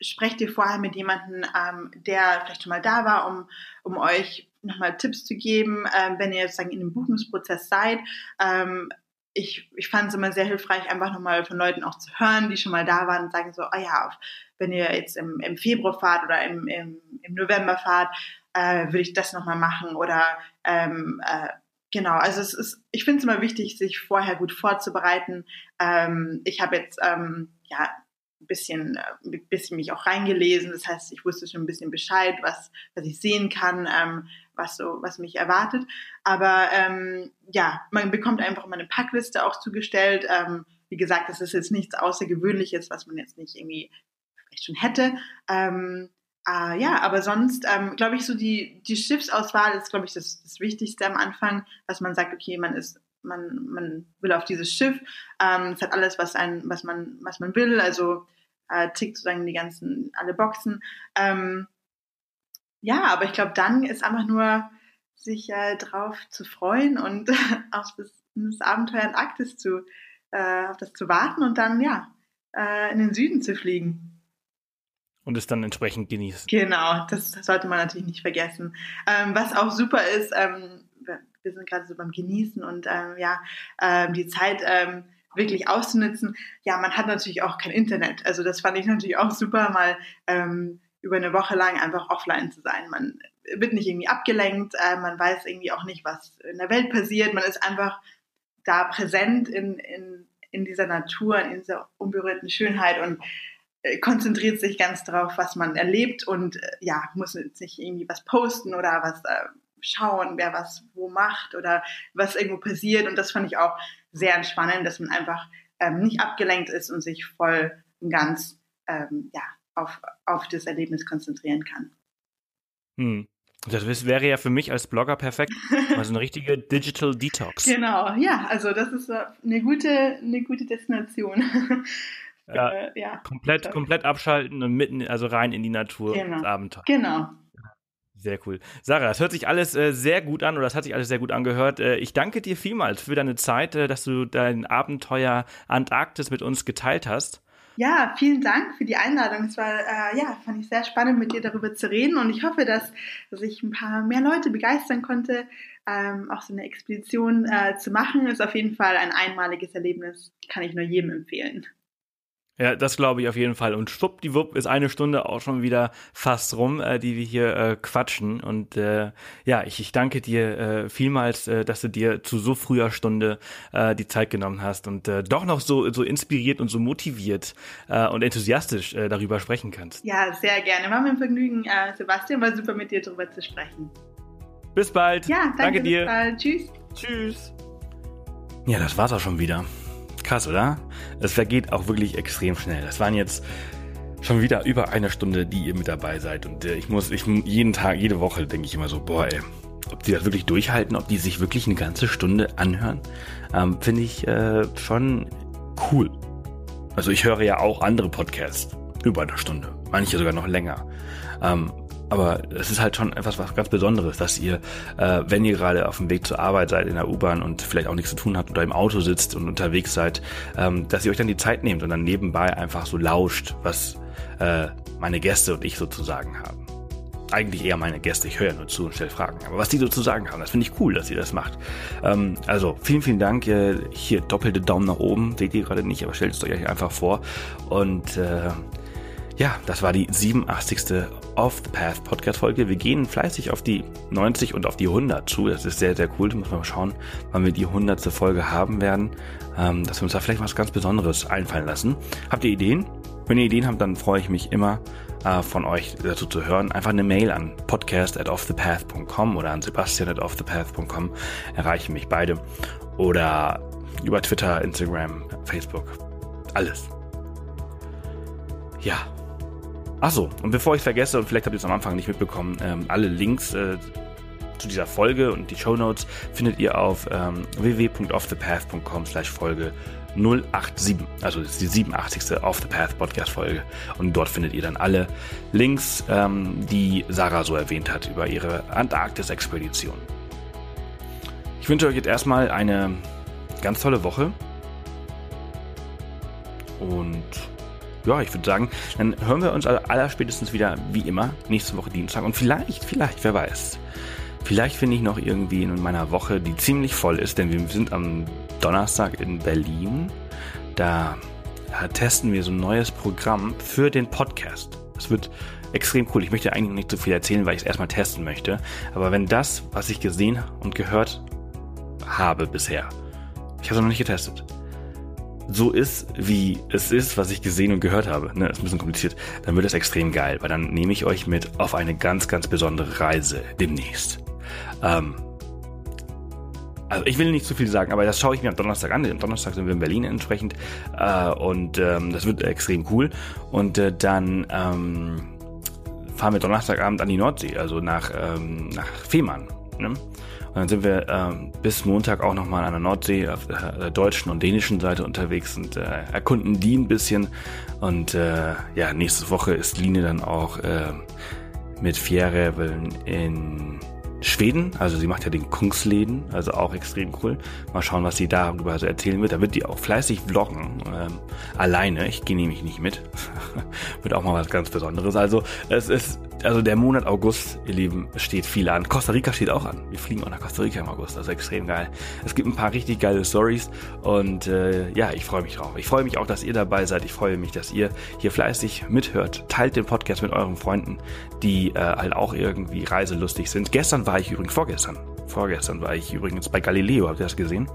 [SPEAKER 1] sprecht ihr vorher mit jemandem, ähm, der vielleicht schon mal da war, um, um euch nochmal Tipps zu geben, ähm, wenn ihr sozusagen in dem Buchungsprozess seid. Ähm, ich, ich fand es immer sehr hilfreich, einfach nochmal von Leuten auch zu hören, die schon mal da waren und sagen so, ah ja, wenn ihr jetzt im, im Februar fahrt oder im, im, im November fahrt, äh, würde ich das nochmal machen oder ähm, äh, genau, also es ist, ich finde es immer wichtig, sich vorher gut vorzubereiten. Ähm, ich habe jetzt ähm, ja ein bisschen, ein äh, bisschen mich auch reingelesen. Das heißt, ich wusste schon ein bisschen Bescheid, was, was ich sehen kann, ähm, was so, was mich erwartet. Aber ähm, ja, man bekommt einfach immer eine Packliste auch zugestellt. Ähm, wie gesagt, das ist jetzt nichts Außergewöhnliches, was man jetzt nicht irgendwie vielleicht schon hätte. Ähm, äh, ja, aber sonst ähm, glaube ich so die die Schiffsauswahl ist glaube ich das, das Wichtigste am Anfang, dass man sagt, okay, man ist man, man will auf dieses Schiff. Ähm, es hat alles, was ein, was man, was man will. Also äh, tickt sozusagen die ganzen, alle Boxen. Ähm, ja, aber ich glaube, dann ist einfach nur sich äh, drauf zu freuen und [laughs] auf das, das Abenteuer in Arktis zu, äh, auf das zu warten und dann ja äh, in den Süden zu fliegen.
[SPEAKER 2] Und es dann entsprechend genießen.
[SPEAKER 1] Genau, das sollte man natürlich nicht vergessen. Ähm, was auch super ist, ähm, wir sind gerade so beim Genießen und ähm, ja, ähm, die Zeit ähm, wirklich auszunutzen. Ja, man hat natürlich auch kein Internet. Also das fand ich natürlich auch super, mal ähm, über eine Woche lang einfach offline zu sein. Man wird nicht irgendwie abgelenkt, äh, man weiß irgendwie auch nicht, was in der Welt passiert. Man ist einfach da präsent in, in, in dieser Natur, in dieser unberührten Schönheit und konzentriert sich ganz darauf, was man erlebt und äh, ja, muss jetzt nicht irgendwie was posten oder was äh, schauen, wer was wo macht oder was irgendwo passiert. Und das fand ich auch sehr entspannend, dass man einfach ähm, nicht abgelenkt ist und sich voll ganz ähm, ja, auf, auf das Erlebnis konzentrieren kann.
[SPEAKER 2] Hm. Das wäre ja für mich als Blogger perfekt. Also eine richtige Digital Detox. [laughs]
[SPEAKER 1] Genau, ja, also das ist eine gute, eine gute Destination. [laughs]
[SPEAKER 2] Ja, äh, ja. Komplett, komplett abschalten und mitten, also rein in die Natur,
[SPEAKER 1] genau.
[SPEAKER 2] ins Abenteuer.
[SPEAKER 1] Genau.
[SPEAKER 2] Sehr cool. Sarah, das hört sich alles äh, sehr gut an oder das hat sich alles sehr gut angehört. Äh, ich danke dir vielmals für deine Zeit, äh, dass du dein Abenteuer Antarktis mit uns geteilt hast.
[SPEAKER 1] Ja, vielen Dank für die Einladung. Es war, äh, ja, fand ich sehr spannend, mit dir darüber zu reden und ich hoffe, dass, dass ich ein paar mehr Leute begeistern konnte, ähm, auch so eine Expedition äh, zu machen. Ist auf jeden Fall ein einmaliges Erlebnis, kann ich nur jedem empfehlen.
[SPEAKER 2] Ja, das glaube ich auf jeden Fall. Und schwuppdiwupp ist eine Stunde auch schon wieder fast rum, äh, die wir hier äh, quatschen. Und äh, ja, ich, ich danke dir äh, vielmals, äh, dass du dir zu so früher Stunde äh, die Zeit genommen hast und äh, doch noch so, so inspiriert und so motiviert äh, und enthusiastisch äh, darüber sprechen kannst.
[SPEAKER 1] Ja, sehr gerne. War mir ein Vergnügen, äh, Sebastian. War super mit dir darüber zu sprechen.
[SPEAKER 2] Bis bald.
[SPEAKER 1] Ja, danke,
[SPEAKER 2] danke dir.
[SPEAKER 1] Bis bald. Tschüss.
[SPEAKER 2] Tschüss. Ja, das war's auch schon wieder. Krass, oder? Es vergeht auch wirklich extrem schnell. Das waren jetzt schon wieder über eine Stunde, die ihr mit dabei seid. Und äh, ich muss, ich jeden Tag, jede Woche denke ich immer so, boah, ey, ob die das wirklich durchhalten, ob die sich wirklich eine ganze Stunde anhören, ähm, finde ich äh, schon cool. Also ich höre ja auch andere Podcasts über eine Stunde, manche sogar noch länger. Ähm, aber es ist halt schon etwas was ganz Besonderes, dass ihr, äh, wenn ihr gerade auf dem Weg zur Arbeit seid in der U-Bahn und vielleicht auch nichts zu tun habt oder im Auto sitzt und unterwegs seid, ähm, dass ihr euch dann die Zeit nehmt und dann nebenbei einfach so lauscht, was äh, meine Gäste und ich sozusagen haben. Eigentlich eher meine Gäste, ich höre ja nur zu und stelle Fragen. Aber was die sozusagen haben, das finde ich cool, dass ihr das macht. Ähm, also vielen, vielen Dank. Äh, hier doppelte Daumen nach oben, seht ihr gerade nicht, aber stellt es euch einfach vor. Und äh, ja, das war die 87. Off the Path Podcast Folge. Wir gehen fleißig auf die 90 und auf die 100 zu. Das ist sehr, sehr cool. Da muss man mal schauen, wann wir die 100. Folge haben werden, ähm, dass wir uns da vielleicht was ganz Besonderes einfallen lassen. Habt ihr Ideen? Wenn ihr Ideen habt, dann freue ich mich immer äh, von euch dazu zu hören. Einfach eine Mail an podcast at offthepath.com oder an sebastian at offthepath.com erreichen mich beide. Oder über Twitter, Instagram, Facebook. Alles. Ja, Achso, und bevor ich vergesse, und vielleicht habt ihr es am Anfang nicht mitbekommen, ähm, alle Links äh, zu dieser Folge und die Show Notes findet ihr auf ähm, www.offthepath.com slash Folge 087. Also das ist die 87. Off the Path Podcast Folge. Und dort findet ihr dann alle Links, ähm, die Sarah so erwähnt hat über ihre Antarktis-Expedition. Ich wünsche euch jetzt erstmal eine ganz tolle Woche. Und ja, ich würde sagen, dann hören wir uns aller spätestens wieder, wie immer, nächste Woche Dienstag. Und vielleicht, vielleicht, wer weiß, vielleicht finde ich noch irgendwie in meiner Woche, die ziemlich voll ist, denn wir sind am Donnerstag in Berlin. Da, testen wir so ein neues Programm für den Podcast. Das wird extrem cool. Ich möchte eigentlich noch nicht so viel erzählen, weil ich es erstmal testen möchte. Aber wenn das, was ich gesehen und gehört habe bisher, ich habe es noch nicht getestet, so ist, wie es ist, was ich gesehen und gehört habe, ne, ist ein bisschen kompliziert, dann wird das extrem geil, weil dann nehme ich euch mit auf eine ganz, ganz besondere Reise demnächst. Ähm, also ich will nicht zu viel sagen, aber das schaue ich mir am Donnerstag an. Am Donnerstag sind wir in Berlin entsprechend äh, und ähm, das wird extrem cool. Und äh, dann ähm, fahren wir Donnerstagabend an die Nordsee, also nach, ähm, nach Fehmarn. Ne? Und dann sind wir ähm, bis Montag auch nochmal an der Nordsee auf der deutschen und dänischen Seite unterwegs und äh, erkunden die ein bisschen. Und äh, ja, nächste Woche ist Line dann auch äh, mit Fjärreveln in Schweden. Also sie macht ja den Kungsläden, also auch extrem cool. Mal schauen, was sie darüber so erzählen wird. Da wird die auch fleißig vloggen. Ähm, alleine. Ich gehe nämlich nicht mit. [laughs] wird auch mal was ganz Besonderes. Also es ist also der Monat August, ihr Lieben, steht viel an. Costa Rica steht auch an. Wir fliegen auch nach Costa Rica im August. Ist extrem geil. Es gibt ein paar richtig geile Stories und äh, ja, ich freue mich drauf. Ich freue mich auch, dass ihr dabei seid. Ich freue mich, dass ihr hier fleißig mithört. Teilt den Podcast mit euren Freunden, die äh, halt auch irgendwie reiselustig sind. Gestern war ich übrigens, vorgestern, vorgestern war ich übrigens bei Galileo, habt ihr das gesehen?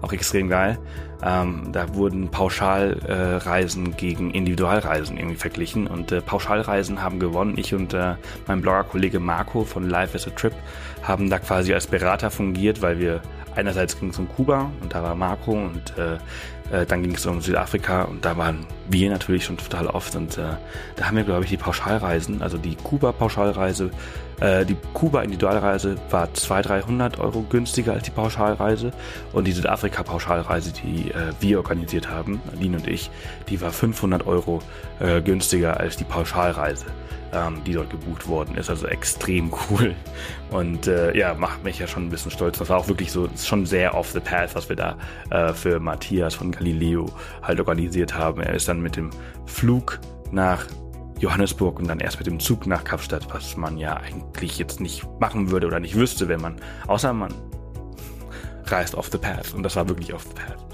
[SPEAKER 2] Auch extrem geil. Ähm, da wurden Pauschalreisen äh, gegen Individualreisen irgendwie verglichen und äh, Pauschalreisen haben gewonnen. Ich und äh, mein Blogger-Kollege Marco von Life as a Trip haben da quasi als Berater fungiert, weil wir einerseits ging es um Kuba und da war Marco und äh, äh, dann ging es um Südafrika und da waren wir natürlich schon total oft und äh, da haben wir, glaube ich, die Pauschalreisen, also die Kuba-Pauschalreise, die Kuba-Individualreise war 200, 300 Euro günstiger als die Pauschalreise und die Südafrika-Pauschalreise, die äh, wir organisiert haben, Aline und ich, die war 500 Euro äh, günstiger als die Pauschalreise ähm, die dort gebucht worden ist. Also extrem [laughs] cool. Und äh, ja, macht mich ja schon ein bisschen stolz. Das war auch wirklich so schon sehr off the path, was wir da äh, für Matthias von Galileo halt organisiert haben. Er ist dann mit dem Flug nach Johannesburg und dann erst mit dem Zug nach Kapstadt, was man ja eigentlich jetzt nicht machen würde oder nicht wüsste, wenn man, außer man [laughs] reist off the path. Und das war wirklich off the path.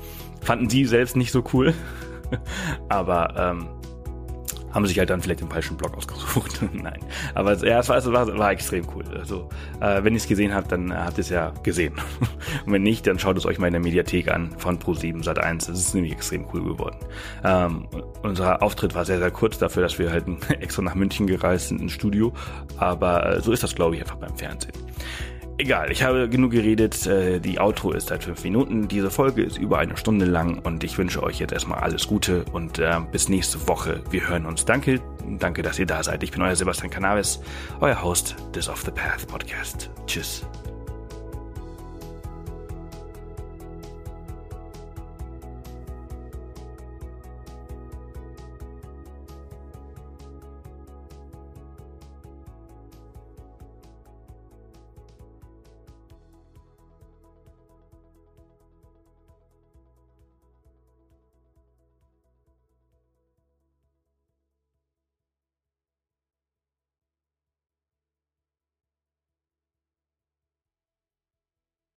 [SPEAKER 2] Fanden die selbst nicht so cool. [laughs] Aber ähm, haben sich halt dann vielleicht den falschen Blog ausgesucht. [laughs] Nein. Aber ja, es war, es war, war extrem cool. Also, äh, wenn ihr es gesehen habt, dann habt ihr es ja gesehen. [laughs] Und wenn nicht, dann schaut es euch mal in der Mediathek an von Pro7 Sat 1. Das ist nämlich extrem cool geworden. Ähm, unser Auftritt war sehr, sehr kurz dafür, dass wir halt extra nach München gereist sind ins Studio. Aber äh, so ist das, glaube ich, einfach beim Fernsehen. Egal, ich habe genug geredet. Äh, die Outro ist seit fünf Minuten. Diese Folge ist über eine Stunde lang und ich wünsche euch jetzt erstmal alles Gute und äh, bis nächste Woche. Wir hören uns. Danke, danke, dass ihr da seid. Ich bin euer Sebastian Cannabis, euer Host des Off the Path Podcast. Tschüss.